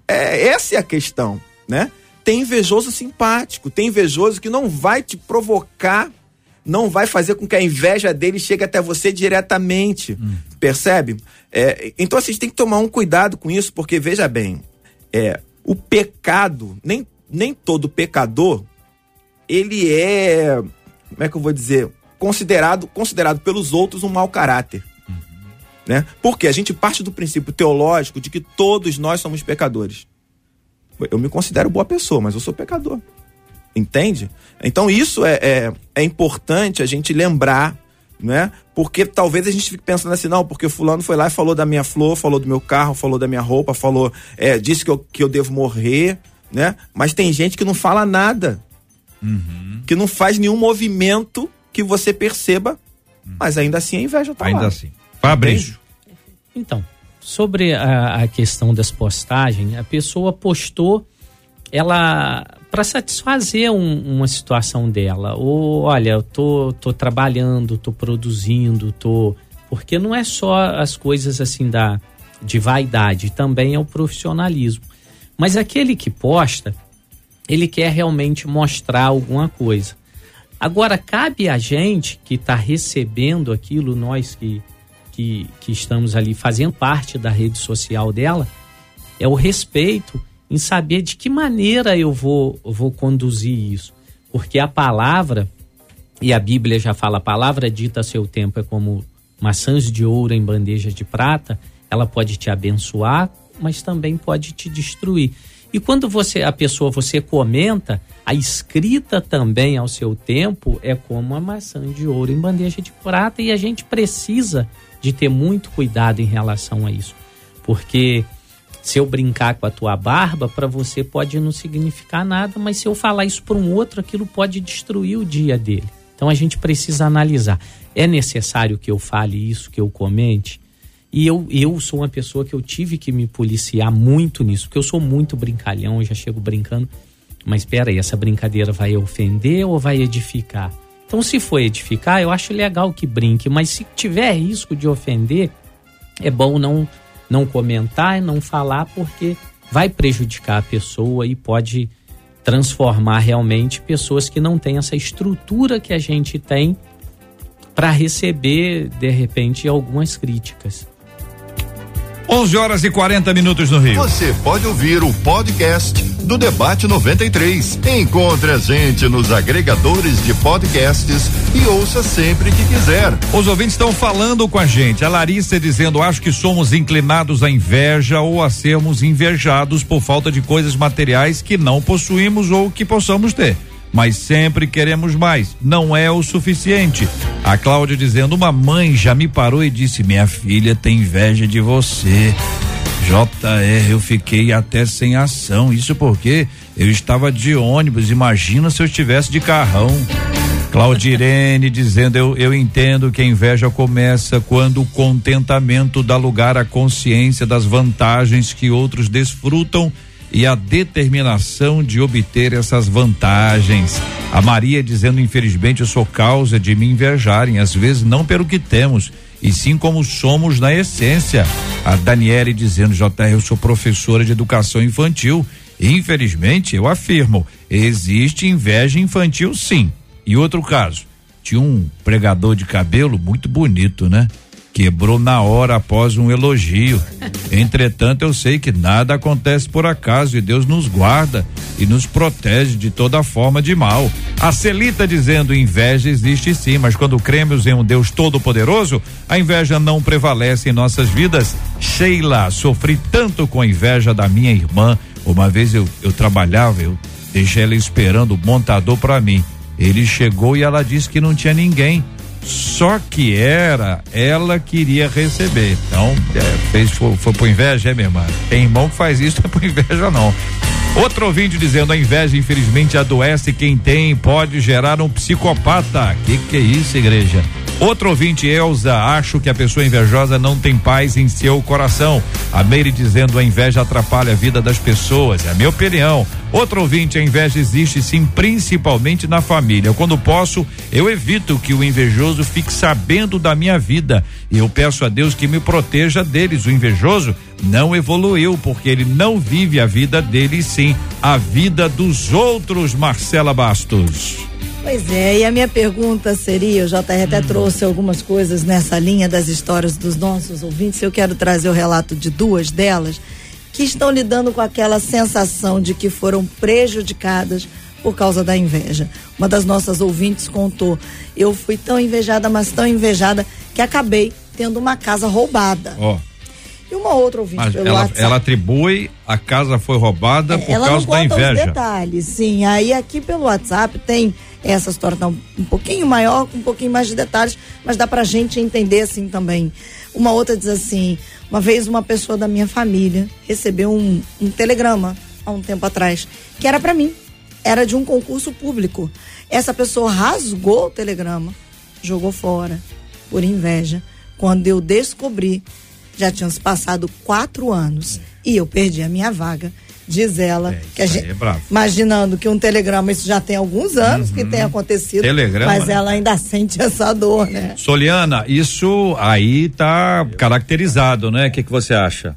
É, essa é a questão, né? Tem invejoso simpático, tem invejoso que não vai te provocar, não vai fazer com que a inveja dele chegue até você diretamente, percebe? É, então assim, a gente tem que tomar um cuidado com isso, porque veja bem, é, o pecado, nem, nem todo pecador, ele é, como é que eu vou dizer, considerado, considerado pelos outros um mau caráter. Né? Porque a gente parte do princípio teológico de que todos nós somos pecadores. Eu me considero boa pessoa, mas eu sou pecador. Entende? Então isso é, é, é importante a gente lembrar, né? Porque talvez a gente fique pensando assim, não, porque fulano foi lá e falou da minha flor, falou do meu carro, falou da minha roupa, falou, é, disse que eu, que eu devo morrer, né? Mas tem gente que não fala nada, que não faz nenhum movimento que você perceba, mas ainda assim a inveja tá ainda lá. assim. Fabrício. Então, sobre a, a questão das postagens, a pessoa postou ela para satisfazer um- uma situação dela. Ou olha, eu tô, tô trabalhando, tô produzindo, tô. Porque não é só as coisas assim da de vaidade, também é o profissionalismo. Mas aquele que posta, ele quer realmente mostrar alguma coisa. Agora, cabe a gente que está recebendo aquilo, nós que, que, que estamos ali fazendo parte da rede social dela, é o respeito em saber de que maneira eu vou, vou conduzir isso. Porque a palavra, e a Bíblia já fala, a palavra dita a seu tempo é como maçãs de ouro em bandeja de prata, ela pode te abençoar, mas também pode te destruir. E quando você a pessoa você comenta, a escrita também ao seu tempo é como a maçã de ouro em bandeja de prata e a gente precisa de ter muito cuidado em relação a isso. Porque se eu brincar com a tua barba, para você pode não significar nada, mas se eu falar isso para um outro, aquilo pode destruir o dia dele. Então a gente precisa analisar. É necessário que eu fale isso, que eu comente? E eu, eu sou uma pessoa que eu tive que me policiar muito nisso, porque eu sou muito brincalhão, eu já chego brincando. Mas espera aí, essa brincadeira vai ofender ou vai edificar? Então, se for edificar, eu acho legal que brinque, mas se tiver risco de ofender, é bom não, não comentar não falar, porque vai prejudicar a pessoa e pode transformar realmente pessoas que não têm essa estrutura que a gente tem para receber, de repente, algumas críticas. 11 horas e 40 minutos no Rio. Você pode ouvir o podcast do Debate 93. Encontre a gente nos agregadores de podcasts e ouça sempre que quiser. Os ouvintes estão falando com a gente. A Larissa dizendo: acho que somos inclinados à inveja ou a sermos invejados por falta de coisas materiais que não possuímos ou que possamos ter. Mas sempre queremos mais. Não é o suficiente. A Cláudia dizendo: uma mãe já me parou e disse: minha filha tem inveja de você. JR, eu fiquei até sem ação. Isso porque eu estava de ônibus. Imagina se eu estivesse de carrão. Claudirene dizendo: eu, eu entendo que a inveja começa quando o contentamento dá lugar à consciência das vantagens que outros desfrutam e a determinação de obter essas vantagens. A Maria dizendo: infelizmente eu sou causa de me invejarem, às vezes não pelo que temos, e sim como somos na essência. A Daniele dizendo: JR, eu sou professora de educação infantil. Infelizmente, eu afirmo, existe inveja infantil sim. E outro caso, tinha um pregador de cabelo muito bonito, né? Quebrou na hora após um elogio. Entretanto, eu sei que nada acontece por acaso e Deus nos guarda e nos protege de toda forma de mal. A Celita dizendo: inveja existe sim, mas quando cremos em um Deus todo-poderoso, a inveja não prevalece em nossas vidas. Sheila, sofri tanto com a inveja da minha irmã. Uma vez eu, eu trabalhava, eu deixei ela esperando o montador para mim. Ele chegou e ela disse que não tinha ninguém. Só que era, ela queria receber. Então, é, fez, foi, foi por inveja, é, irmã? Tem irmão que faz isso, não é por inveja, não. Outro ouvinte dizendo: a inveja, infelizmente, adoece quem tem, pode gerar um psicopata. Que que é isso, igreja? Outro ouvinte, Elza, acho que a pessoa invejosa não tem paz em seu coração. A Meire dizendo a inveja atrapalha a vida das pessoas. É a minha opinião. Outro ouvinte, a inveja existe sim, principalmente na família. Quando posso, eu evito que o invejoso fique sabendo da minha vida. E eu peço a Deus que me proteja deles. O invejoso não evoluiu, porque ele não vive a vida dele, sim a vida dos outros, Marcela Bastos. Pois é, e a minha pergunta seria, o JR até hum. trouxe algumas coisas nessa linha das histórias dos nossos ouvintes, eu quero trazer o relato de duas delas que estão lidando com aquela sensação de que foram prejudicadas por causa da inveja. Uma das nossas ouvintes contou: eu fui tão invejada, mas tão invejada, que acabei tendo uma casa roubada. Ó. Oh. E uma outra ouvinte ela, WhatsApp. ela atribui a casa foi roubada é, por causa da inveja. Os detalhes, sim. Aí aqui pelo WhatsApp tem essa história tá um, um pouquinho maior, com um pouquinho mais de detalhes, mas dá pra gente entender assim também. Uma outra diz assim: uma vez uma pessoa da minha família recebeu um, um telegrama há um tempo atrás, que era para mim. Era de um concurso público. Essa pessoa rasgou o telegrama, jogou fora, por inveja. Quando eu descobri já tinham se passado quatro anos e eu perdi a minha vaga. Diz ela, é, que a gente, é imaginando que um telegrama, isso já tem alguns anos uhum. que tem acontecido, telegrama, mas ela ainda sente essa dor, né? Soliana, isso aí tá caracterizado, né? O que, que você acha?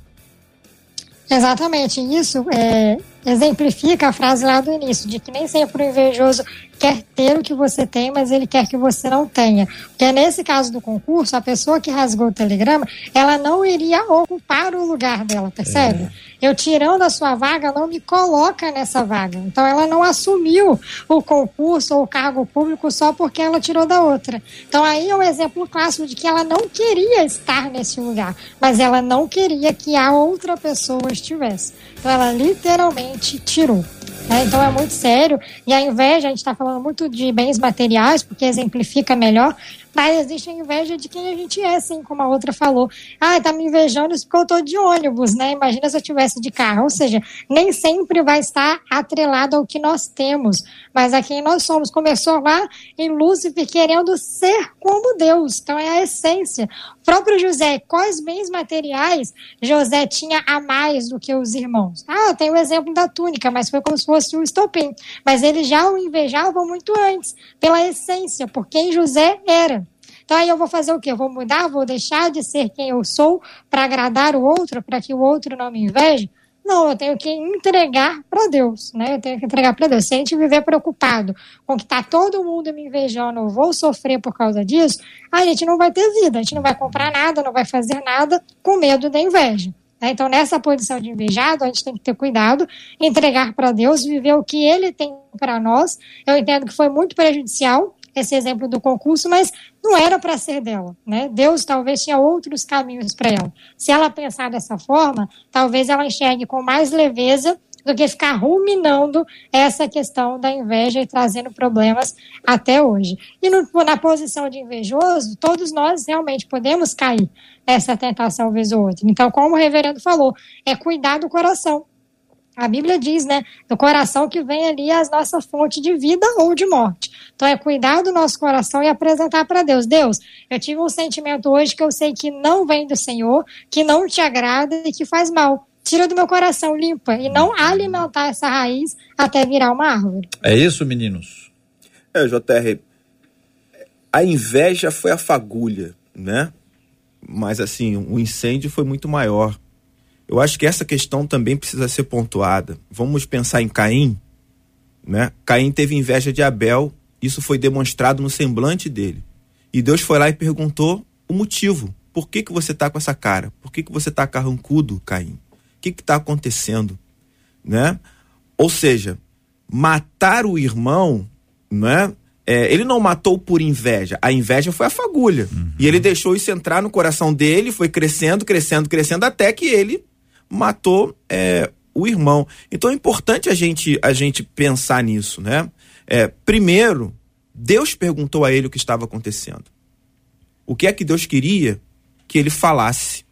Exatamente, isso é, exemplifica a frase lá do início, de que nem sempre o invejoso quer ter o que você tem, mas ele quer que você não tenha. Porque nesse caso do concurso, a pessoa que rasgou o telegrama, ela não iria ocupar o lugar dela, percebe? É. Eu tirando a sua vaga, não me coloca nessa vaga. Então ela não assumiu o concurso ou o cargo público só porque ela tirou da outra. Então aí é um exemplo clássico de que ela não queria estar nesse lugar, mas ela não queria que a outra pessoa estivesse. Então ela literalmente tirou. Né? Então é muito sério. E a inveja, a gente está falando muito de bens materiais, porque exemplifica melhor, mas existe a inveja de quem a gente é, assim, como a outra falou. Ah, tá me invejando porque eu tô de ônibus, né? Imagina se eu tivesse de carro. Ou seja, nem sempre vai estar atrelado ao que nós temos, mas a quem nós somos. Começou lá em Lúcifer querendo ser como Deus. Então é a essência. Próprio José, quais bens materiais José tinha a mais do que os irmãos? Ah, tem o exemplo da túnica, mas foi como se fosse um estopim. Mas eles já o invejavam muito antes, pela essência, por quem José era. Então aí eu vou fazer o quê? Eu vou mudar, vou deixar de ser quem eu sou para agradar o outro, para que o outro não me inveje? Não, eu tenho que entregar para Deus, né? Eu tenho que entregar para Deus. Se a gente viver preocupado com que tá todo mundo me invejando, eu vou sofrer por causa disso, a gente não vai ter vida, a gente não vai comprar nada, não vai fazer nada com medo da inveja. Né? Então, nessa posição de invejado, a gente tem que ter cuidado, entregar para Deus, viver o que Ele tem para nós. Eu entendo que foi muito prejudicial esse exemplo do concurso, mas não era para ser dela, né? Deus talvez tinha outros caminhos para ela. Se ela pensar dessa forma, talvez ela enxergue com mais leveza do que ficar ruminando essa questão da inveja e trazendo problemas até hoje. E no, na posição de invejoso, todos nós realmente podemos cair nessa tentação vez ou outra. Então, como o reverendo falou, é cuidar do coração a Bíblia diz, né, do coração que vem ali as nossas fontes de vida ou de morte. Então é cuidar do nosso coração e apresentar para Deus. Deus, eu tive um sentimento hoje que eu sei que não vem do Senhor, que não te agrada e que faz mal. Tira do meu coração, limpa e não alimentar essa raiz até virar uma árvore. É isso, meninos? É, JR, a inveja foi a fagulha, né? Mas assim, o incêndio foi muito maior eu acho que essa questão também precisa ser pontuada. Vamos pensar em Caim, né? Caim teve inveja de Abel, isso foi demonstrado no semblante dele. E Deus foi lá e perguntou o motivo. Por que, que você está com essa cara? Por que, que você está carrancudo, Caim? O que está acontecendo? Né? Ou seja, matar o irmão, né? É, ele não matou por inveja, a inveja foi a fagulha. Uhum. E ele deixou isso entrar no coração dele, foi crescendo, crescendo, crescendo, até que ele matou é, o irmão. Então é importante a gente, a gente pensar nisso, né? É, primeiro, Deus perguntou a ele o que estava acontecendo. O que é que Deus queria que ele falasse?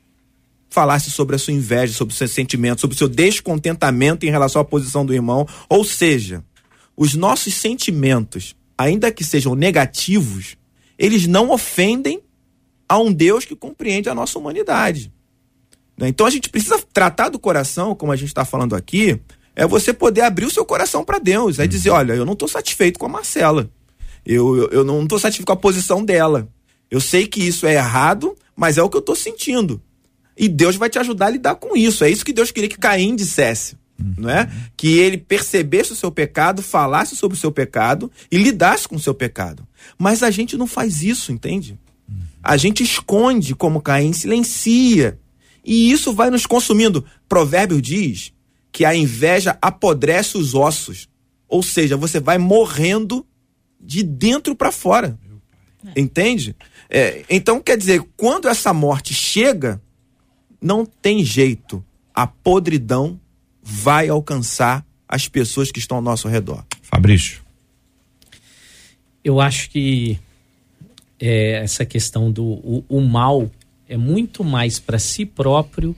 Falasse sobre a sua inveja, sobre os seus sentimentos, sobre o seu descontentamento em relação à posição do irmão. Ou seja, os nossos sentimentos, ainda que sejam negativos, eles não ofendem a um Deus que compreende a nossa humanidade. Né? Então a gente precisa tratar do coração, como a gente está falando aqui, é você poder abrir o seu coração para Deus. É dizer: olha, eu não estou satisfeito com a Marcela. Eu, eu, eu não estou satisfeito com a posição dela. Eu sei que isso é errado, mas é o que eu estou sentindo. E Deus vai te ajudar a lidar com isso. É isso que Deus queria que Caim dissesse. Não é? Que ele percebesse o seu pecado, falasse sobre o seu pecado e lidasse com o seu pecado. Mas a gente não faz isso, entende? A gente esconde como Caim, silencia. E isso vai nos consumindo. Provérbio diz que a inveja apodrece os ossos. Ou seja, você vai morrendo de dentro para fora. Entende? É, então, quer dizer, quando essa morte chega, não tem jeito. A podridão vai alcançar as pessoas que estão ao nosso redor. Fabrício. Eu acho que é, essa questão do o, o mal é muito mais para si próprio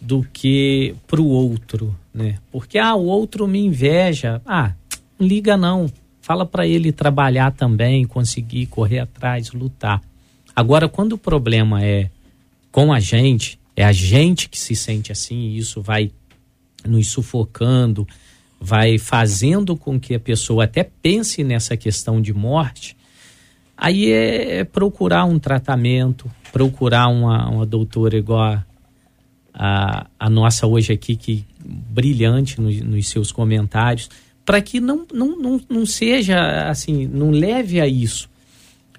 do que para o outro, né? Porque ah, o outro me inveja. Ah, não liga não. Fala para ele trabalhar também, conseguir correr atrás, lutar. Agora, quando o problema é com a gente, é a gente que se sente assim, e isso vai nos sufocando, vai fazendo com que a pessoa até pense nessa questão de morte, aí é, é procurar um tratamento, procurar uma, uma doutora igual a, a, nossa hoje aqui, que brilhante no, nos seus comentários, para que não, não, não, não seja assim, não leve a isso.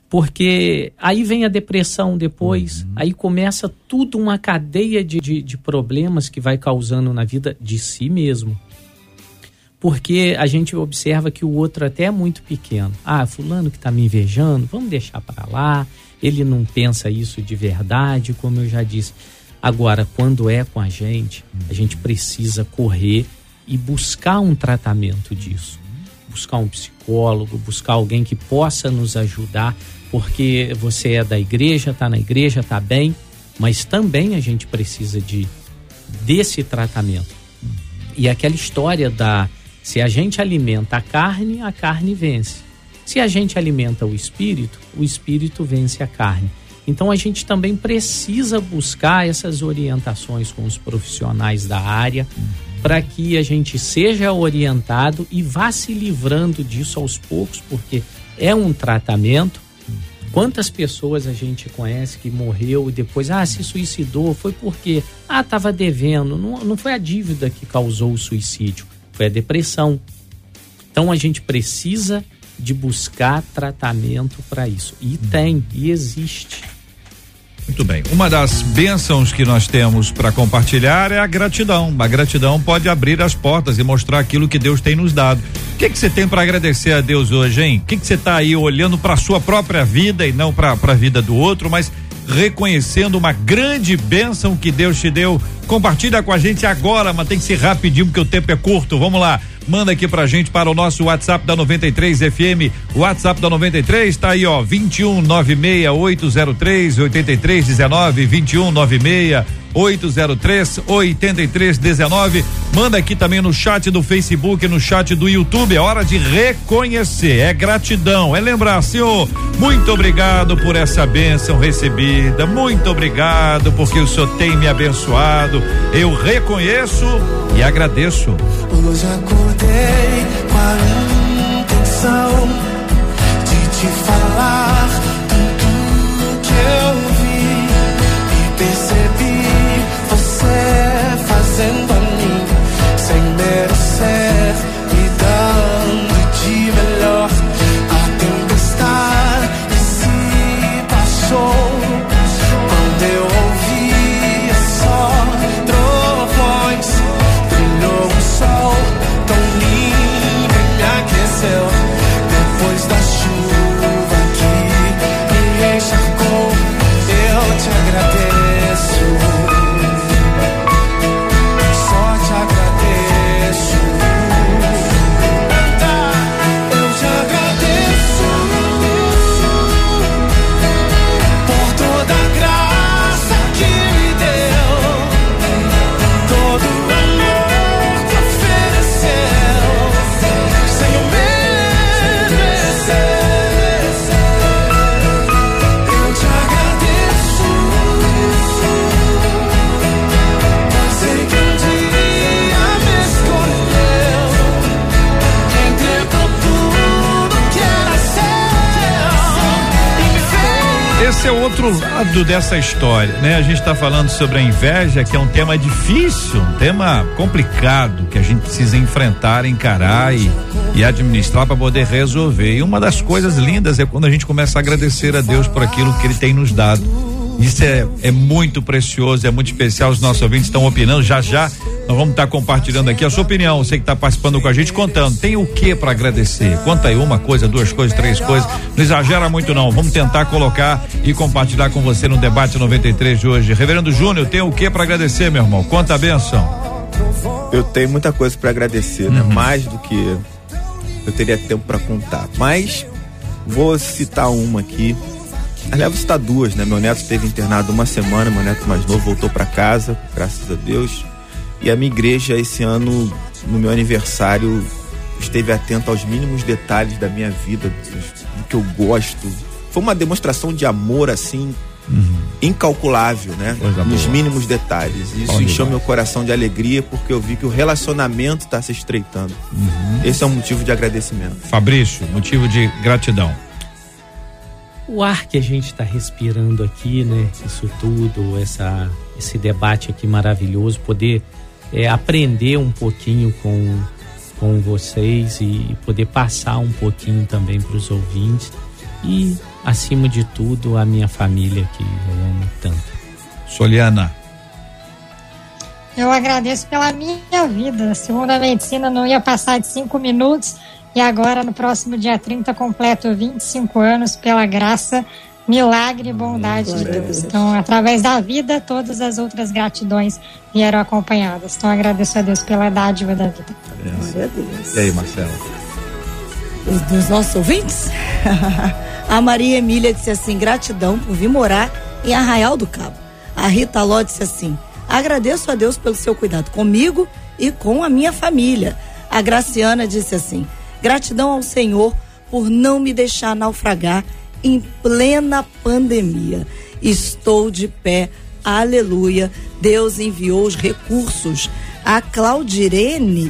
Porque aí vem a depressão depois, uhum. aí começa tudo uma cadeia de, de, de problemas que vai causando na vida de si mesmo porque a gente observa que o outro até é muito pequeno. Ah, fulano que está me invejando, vamos deixar para lá. Ele não pensa isso de verdade, como eu já disse. Agora, quando é com a gente, a gente precisa correr e buscar um tratamento disso. Buscar um psicólogo, buscar alguém que possa nos ajudar, porque você é da igreja, está na igreja, está bem, mas também a gente precisa de desse tratamento. E aquela história da se a gente alimenta a carne, a carne vence. Se a gente alimenta o espírito, o espírito vence a carne. Então a gente também precisa buscar essas orientações com os profissionais da área para que a gente seja orientado e vá se livrando disso aos poucos, porque é um tratamento. Quantas pessoas a gente conhece que morreu e depois, ah, se suicidou, foi porque, ah, estava devendo. Não, não foi a dívida que causou o suicídio, a depressão. Então a gente precisa de buscar tratamento para isso. E tem, e existe. Muito bem. Uma das bênçãos que nós temos para compartilhar é a gratidão. A gratidão pode abrir as portas e mostrar aquilo que Deus tem nos dado. O que que você tem para agradecer a Deus hoje, hein? O que que você está aí olhando para sua própria vida e não para a vida do outro, mas reconhecendo uma grande bênção que Deus te deu. Compartilha com a gente agora, mas tem que ser rapidinho porque o tempo é curto. Vamos lá. Manda aqui pra gente para o nosso WhatsApp da 93 FM. O WhatsApp da 93 tá aí, ó, 21 96 803 8319 21 96 803 8319. Manda aqui também no chat do Facebook, no chat do YouTube. É hora de reconhecer, é gratidão, é lembrar, Senhor, muito obrigado por essa bênção recebida. Muito obrigado porque o Senhor tem me abençoado. Eu reconheço e agradeço. Hoje acordei com a intenção de te falar você fazendo a mim sem Esse é outro lado dessa história, né? A gente está falando sobre a inveja, que é um tema difícil, um tema complicado que a gente precisa enfrentar, encarar e, e administrar para poder resolver. E uma das coisas lindas é quando a gente começa a agradecer a Deus por aquilo que Ele tem nos dado. Isso é, é muito precioso, é muito especial. Os nossos ouvintes estão opinando. Já já nós vamos estar tá compartilhando aqui a sua opinião. Você que está participando com a gente, contando. Tem o que para agradecer? Conta aí uma coisa, duas coisas, três coisas. Não exagera muito, não. Vamos tentar colocar e compartilhar com você no debate 93 de hoje. Reverendo Júnior, tem o que para agradecer, meu irmão? Conta a benção. Eu tenho muita coisa para agradecer, né? uhum. né? Mais do que eu teria tempo para contar. Mas vou citar uma aqui Aliás, vou citar duas, né? Meu neto esteve internado uma semana, meu neto mais novo voltou para casa, graças a Deus. E a minha igreja, esse ano, no meu aniversário, esteve atento aos mínimos detalhes da minha vida, do que eu gosto. Foi uma demonstração de amor, assim, uhum. incalculável, né? Coisa Nos boa. mínimos detalhes. Isso Pode encheu meu coração de alegria porque eu vi que o relacionamento está se estreitando. Uhum. Esse é um motivo de agradecimento. Fabrício, motivo de gratidão o ar que a gente está respirando aqui, né? Isso tudo, essa, esse debate aqui maravilhoso, poder é, aprender um pouquinho com, com vocês e poder passar um pouquinho também para os ouvintes e, acima de tudo, a minha família que eu amo tanto. Soliana. Eu agradeço pela minha vida. Segundo a medicina, não ia passar de cinco minutos e agora, no próximo dia 30, completo 25 anos pela graça, milagre e bondade de Deus. Então, através da vida, todas as outras gratidões vieram acompanhadas. Então, agradeço a Deus pela dádiva da vida. Glória a Deus. E aí, Marcelo? Os dos nossos ouvintes? a Maria Emília disse assim: gratidão por vir morar em Arraial do Cabo. A Rita Ló disse assim: agradeço a Deus pelo seu cuidado comigo e com a minha família. A Graciana disse assim: Gratidão ao Senhor por não me deixar naufragar em plena pandemia. Estou de pé. Aleluia. Deus enviou os recursos. A Claudirene,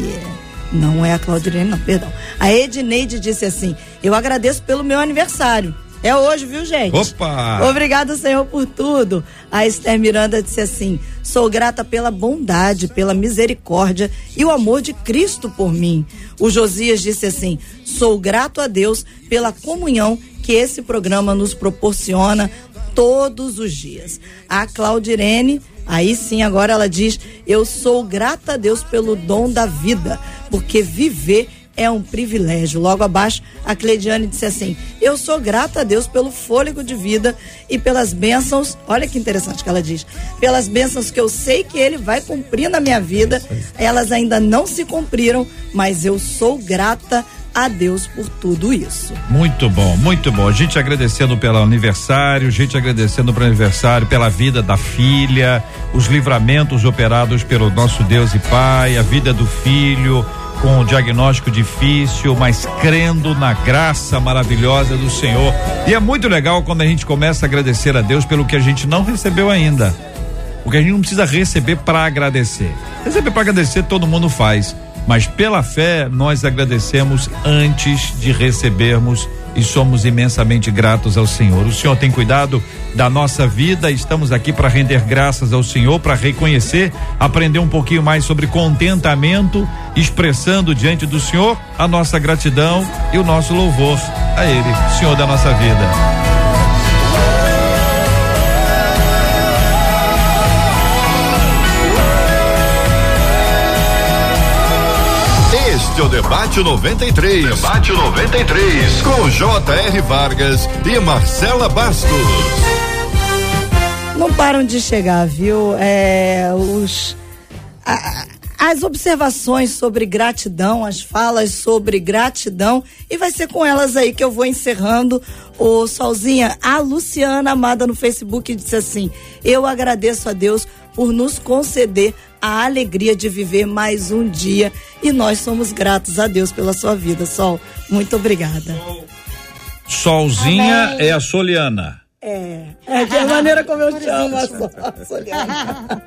não é a Claudirene, não, perdão. A Edneide disse assim: Eu agradeço pelo meu aniversário. É hoje, viu, gente? Opa! Obrigado, Senhor, por tudo. A Esther Miranda disse assim: Sou grata pela bondade, pela misericórdia e o amor de Cristo por mim. O Josias disse assim: Sou grato a Deus pela comunhão que esse programa nos proporciona todos os dias. A Claudirene, aí sim, agora ela diz: Eu sou grata a Deus pelo dom da vida, porque viver é um privilégio. Logo abaixo, a Cleidiane disse assim: Eu sou grata a Deus pelo fôlego de vida e pelas bênçãos. Olha que interessante que ela diz: pelas bênçãos que eu sei que Ele vai cumprir na minha vida. Elas ainda não se cumpriram, mas eu sou grata a Deus por tudo isso. Muito bom, muito bom. Gente agradecendo pelo aniversário, gente agradecendo pelo aniversário, pela vida da filha, os livramentos operados pelo nosso Deus e Pai, a vida do filho, com um diagnóstico difícil, mas crendo na graça maravilhosa do Senhor. E é muito legal quando a gente começa a agradecer a Deus pelo que a gente não recebeu ainda. Porque a gente não precisa receber para agradecer. Receber para agradecer todo mundo faz, mas pela fé nós agradecemos antes de recebermos e somos imensamente gratos ao Senhor. O Senhor tem cuidado da nossa vida, estamos aqui para render graças ao Senhor, para reconhecer, aprender um pouquinho mais sobre contentamento, expressando diante do Senhor a nossa gratidão e o nosso louvor a Ele, Senhor da nossa vida. Este é o Debate 93. Debate 93. Com J.R. Vargas e Marcela Bastos. Não param de chegar, viu? É, os. A, as observações sobre gratidão, as falas sobre gratidão, e vai ser com elas aí que eu vou encerrando. O Solzinha, a Luciana Amada no Facebook disse assim: Eu agradeço a Deus por nos conceder a alegria de viver mais um dia e nós somos gratos a Deus pela sua vida, Sol. Muito obrigada. Solzinha Amém. é a Soliana. É, é de maneira como eu chamo a Soliana.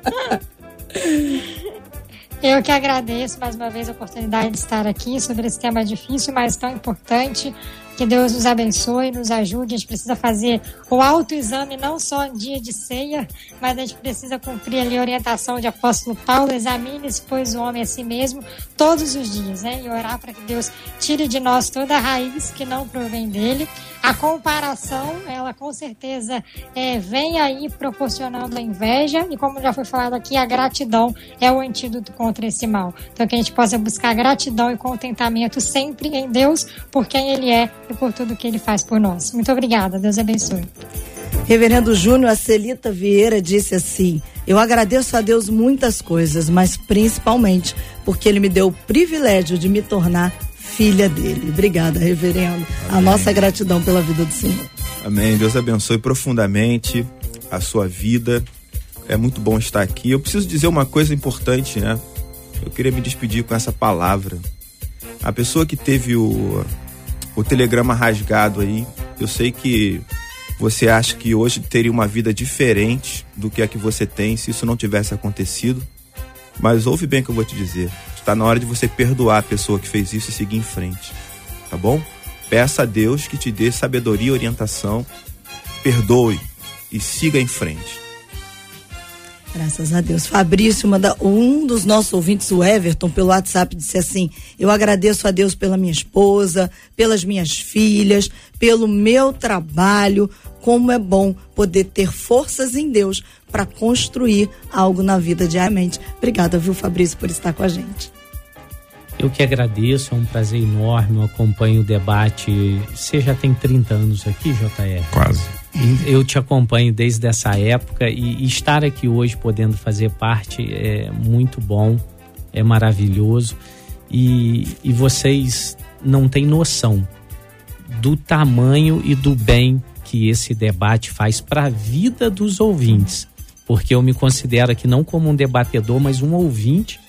Eu que agradeço mais uma vez a oportunidade de estar aqui sobre esse tema difícil, mas tão importante. Que Deus nos abençoe, nos ajude. A gente precisa fazer o autoexame não só em dia de ceia, mas a gente precisa cumprir ali a orientação de apóstolo Paulo, examine-se, pois o homem a si mesmo, todos os dias, né? E orar para que Deus tire de nós toda a raiz que não provém dele. A comparação, ela com certeza é, vem aí proporcionando a inveja, e como já foi falado aqui, a gratidão é o antídoto contra esse mal. Então que a gente possa buscar gratidão e contentamento sempre em Deus, por quem Ele é e por tudo que Ele faz por nós. Muito obrigada, Deus abençoe. Reverendo Júnior, a Celita Vieira disse assim: Eu agradeço a Deus muitas coisas, mas principalmente porque Ele me deu o privilégio de me tornar filha dele. Obrigada, reverendo. Amém. A nossa gratidão pela vida do Senhor. Amém. Deus abençoe profundamente a sua vida. É muito bom estar aqui. Eu preciso dizer uma coisa importante, né? Eu queria me despedir com essa palavra. A pessoa que teve o, o telegrama rasgado aí, eu sei que você acha que hoje teria uma vida diferente do que a que você tem se isso não tivesse acontecido. Mas ouve bem o que eu vou te dizer. Está na hora de você perdoar a pessoa que fez isso e seguir em frente. Tá bom? Peça a Deus que te dê sabedoria e orientação. Perdoe e siga em frente. Graças a Deus. Fabrício, manda, um dos nossos ouvintes, o Everton, pelo WhatsApp, disse assim: Eu agradeço a Deus pela minha esposa, pelas minhas filhas, pelo meu trabalho. Como é bom poder ter forças em Deus para construir algo na vida diariamente. Obrigada, viu, Fabrício, por estar com a gente. Eu que agradeço, é um prazer enorme. Eu acompanho o debate. Você já tem 30 anos aqui, JR? Quase. Eu te acompanho desde essa época e, estar aqui hoje podendo fazer parte é muito bom, é maravilhoso. E, e vocês não têm noção do tamanho e do bem que esse debate faz para a vida dos ouvintes. Porque eu me considero aqui não como um debatedor, mas um ouvinte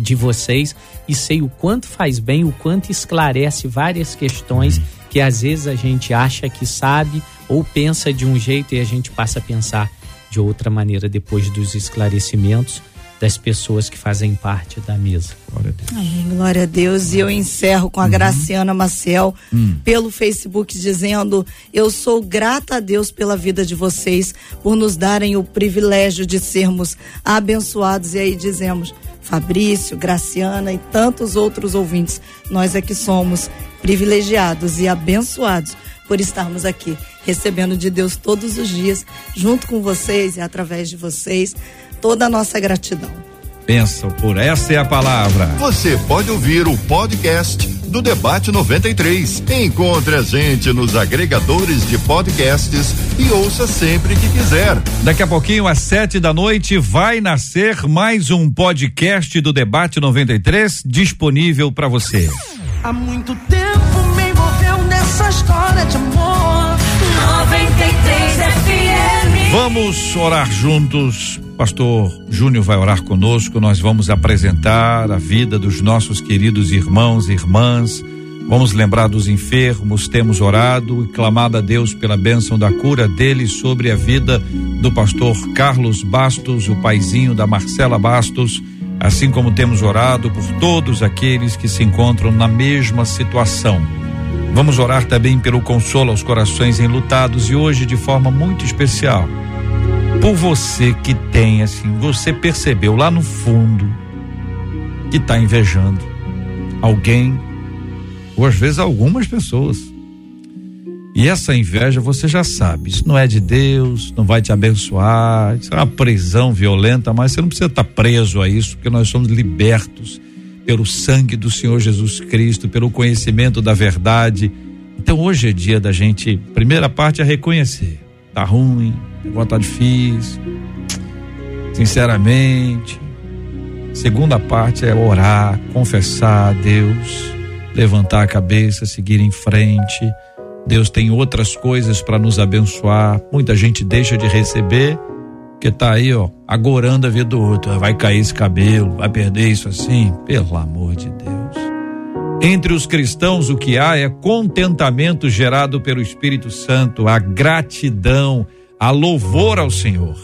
de vocês e sei o quanto faz bem, o quanto esclarece várias questões que às vezes a gente acha que sabe ou pensa de um jeito e a gente passa a pensar de outra maneira depois dos esclarecimentos das pessoas que fazem parte da mesa. Glória a Deus. Amém, glória a Deus. E eu encerro com a uhum. Graciana Maciel uhum. pelo Facebook dizendo: Eu sou grata a Deus pela vida de vocês, por nos darem o privilégio de sermos abençoados. E aí dizemos. Fabrício, Graciana e tantos outros ouvintes, nós é que somos privilegiados e abençoados por estarmos aqui, recebendo de Deus todos os dias, junto com vocês e através de vocês, toda a nossa gratidão. Pensa por essa é a palavra. Você pode ouvir o podcast do Debate 93. Encontre a gente nos agregadores de podcasts e ouça sempre que quiser. Daqui a pouquinho, às sete da noite, vai nascer mais um podcast do Debate 93 disponível para você. Há muito tempo me envolveu nessa história de amor. 93 FM. Vamos orar juntos. Pastor Júnior vai orar conosco. Nós vamos apresentar a vida dos nossos queridos irmãos e irmãs. Vamos lembrar dos enfermos. Temos orado e clamado a Deus pela bênção da cura dele sobre a vida do pastor Carlos Bastos, o paizinho da Marcela Bastos assim como temos orado por todos aqueles que se encontram na mesma situação. Vamos orar também pelo consolo aos corações enlutados e hoje de forma muito especial. Por você que tem assim, você percebeu lá no fundo que está invejando alguém, ou às vezes algumas pessoas e essa inveja você já sabe, isso não é de Deus, não vai te abençoar, isso é uma prisão violenta, mas você não precisa estar preso a isso, porque nós somos libertos pelo sangue do Senhor Jesus Cristo, pelo conhecimento da verdade. Então hoje é dia da gente, primeira parte é reconhecer, tá ruim, agora tá difícil, sinceramente. Segunda parte é orar, confessar a Deus, levantar a cabeça, seguir em frente Deus tem outras coisas para nos abençoar. Muita gente deixa de receber, que tá aí, ó, agorando a vida do outro. Vai cair esse cabelo, vai perder isso assim. Pelo amor de Deus. Entre os cristãos, o que há é contentamento gerado pelo Espírito Santo, a gratidão, a louvor ao Senhor,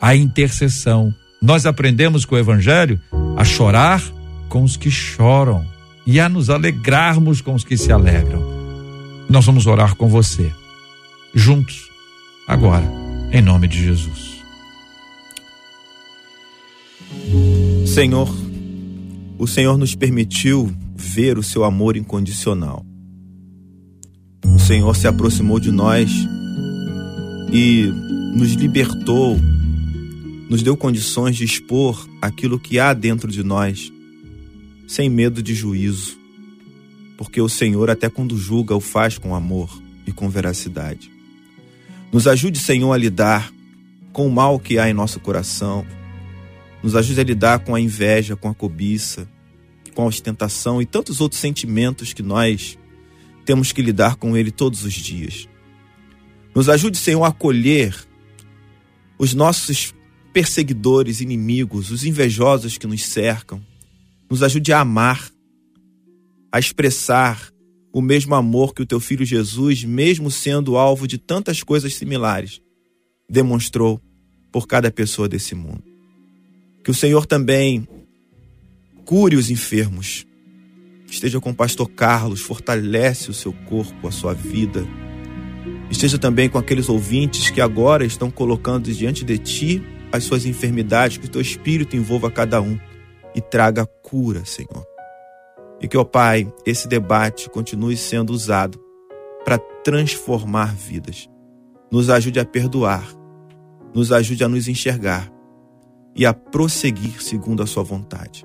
a intercessão. Nós aprendemos com o Evangelho a chorar com os que choram e a nos alegrarmos com os que se alegram. Nós vamos orar com você, juntos, agora, em nome de Jesus. Senhor, o Senhor nos permitiu ver o seu amor incondicional. O Senhor se aproximou de nós e nos libertou, nos deu condições de expor aquilo que há dentro de nós, sem medo de juízo, porque o Senhor, até quando julga, o faz com amor e com veracidade. Nos ajude, Senhor, a lidar com o mal que há em nosso coração. Nos ajude a lidar com a inveja, com a cobiça, com a ostentação e tantos outros sentimentos que nós temos que lidar com ele todos os dias. Nos ajude, Senhor, a acolher os nossos perseguidores, inimigos, os invejosos que nos cercam. Nos ajude a amar, a expressar o mesmo amor que o teu filho Jesus, mesmo sendo alvo de tantas coisas similares, demonstrou por cada pessoa desse mundo. Que o Senhor também cure os enfermos. Esteja com o pastor Carlos, fortalece o seu corpo, a sua vida. Esteja também com aqueles ouvintes que agora estão colocando diante de ti as suas enfermidades, que o teu espírito envolva cada um e traga cura, Senhor. E que, ó Pai, esse debate continue sendo usado para transformar vidas. Nos ajude a perdoar, nos ajude a nos enxergar e a prosseguir segundo a Sua vontade.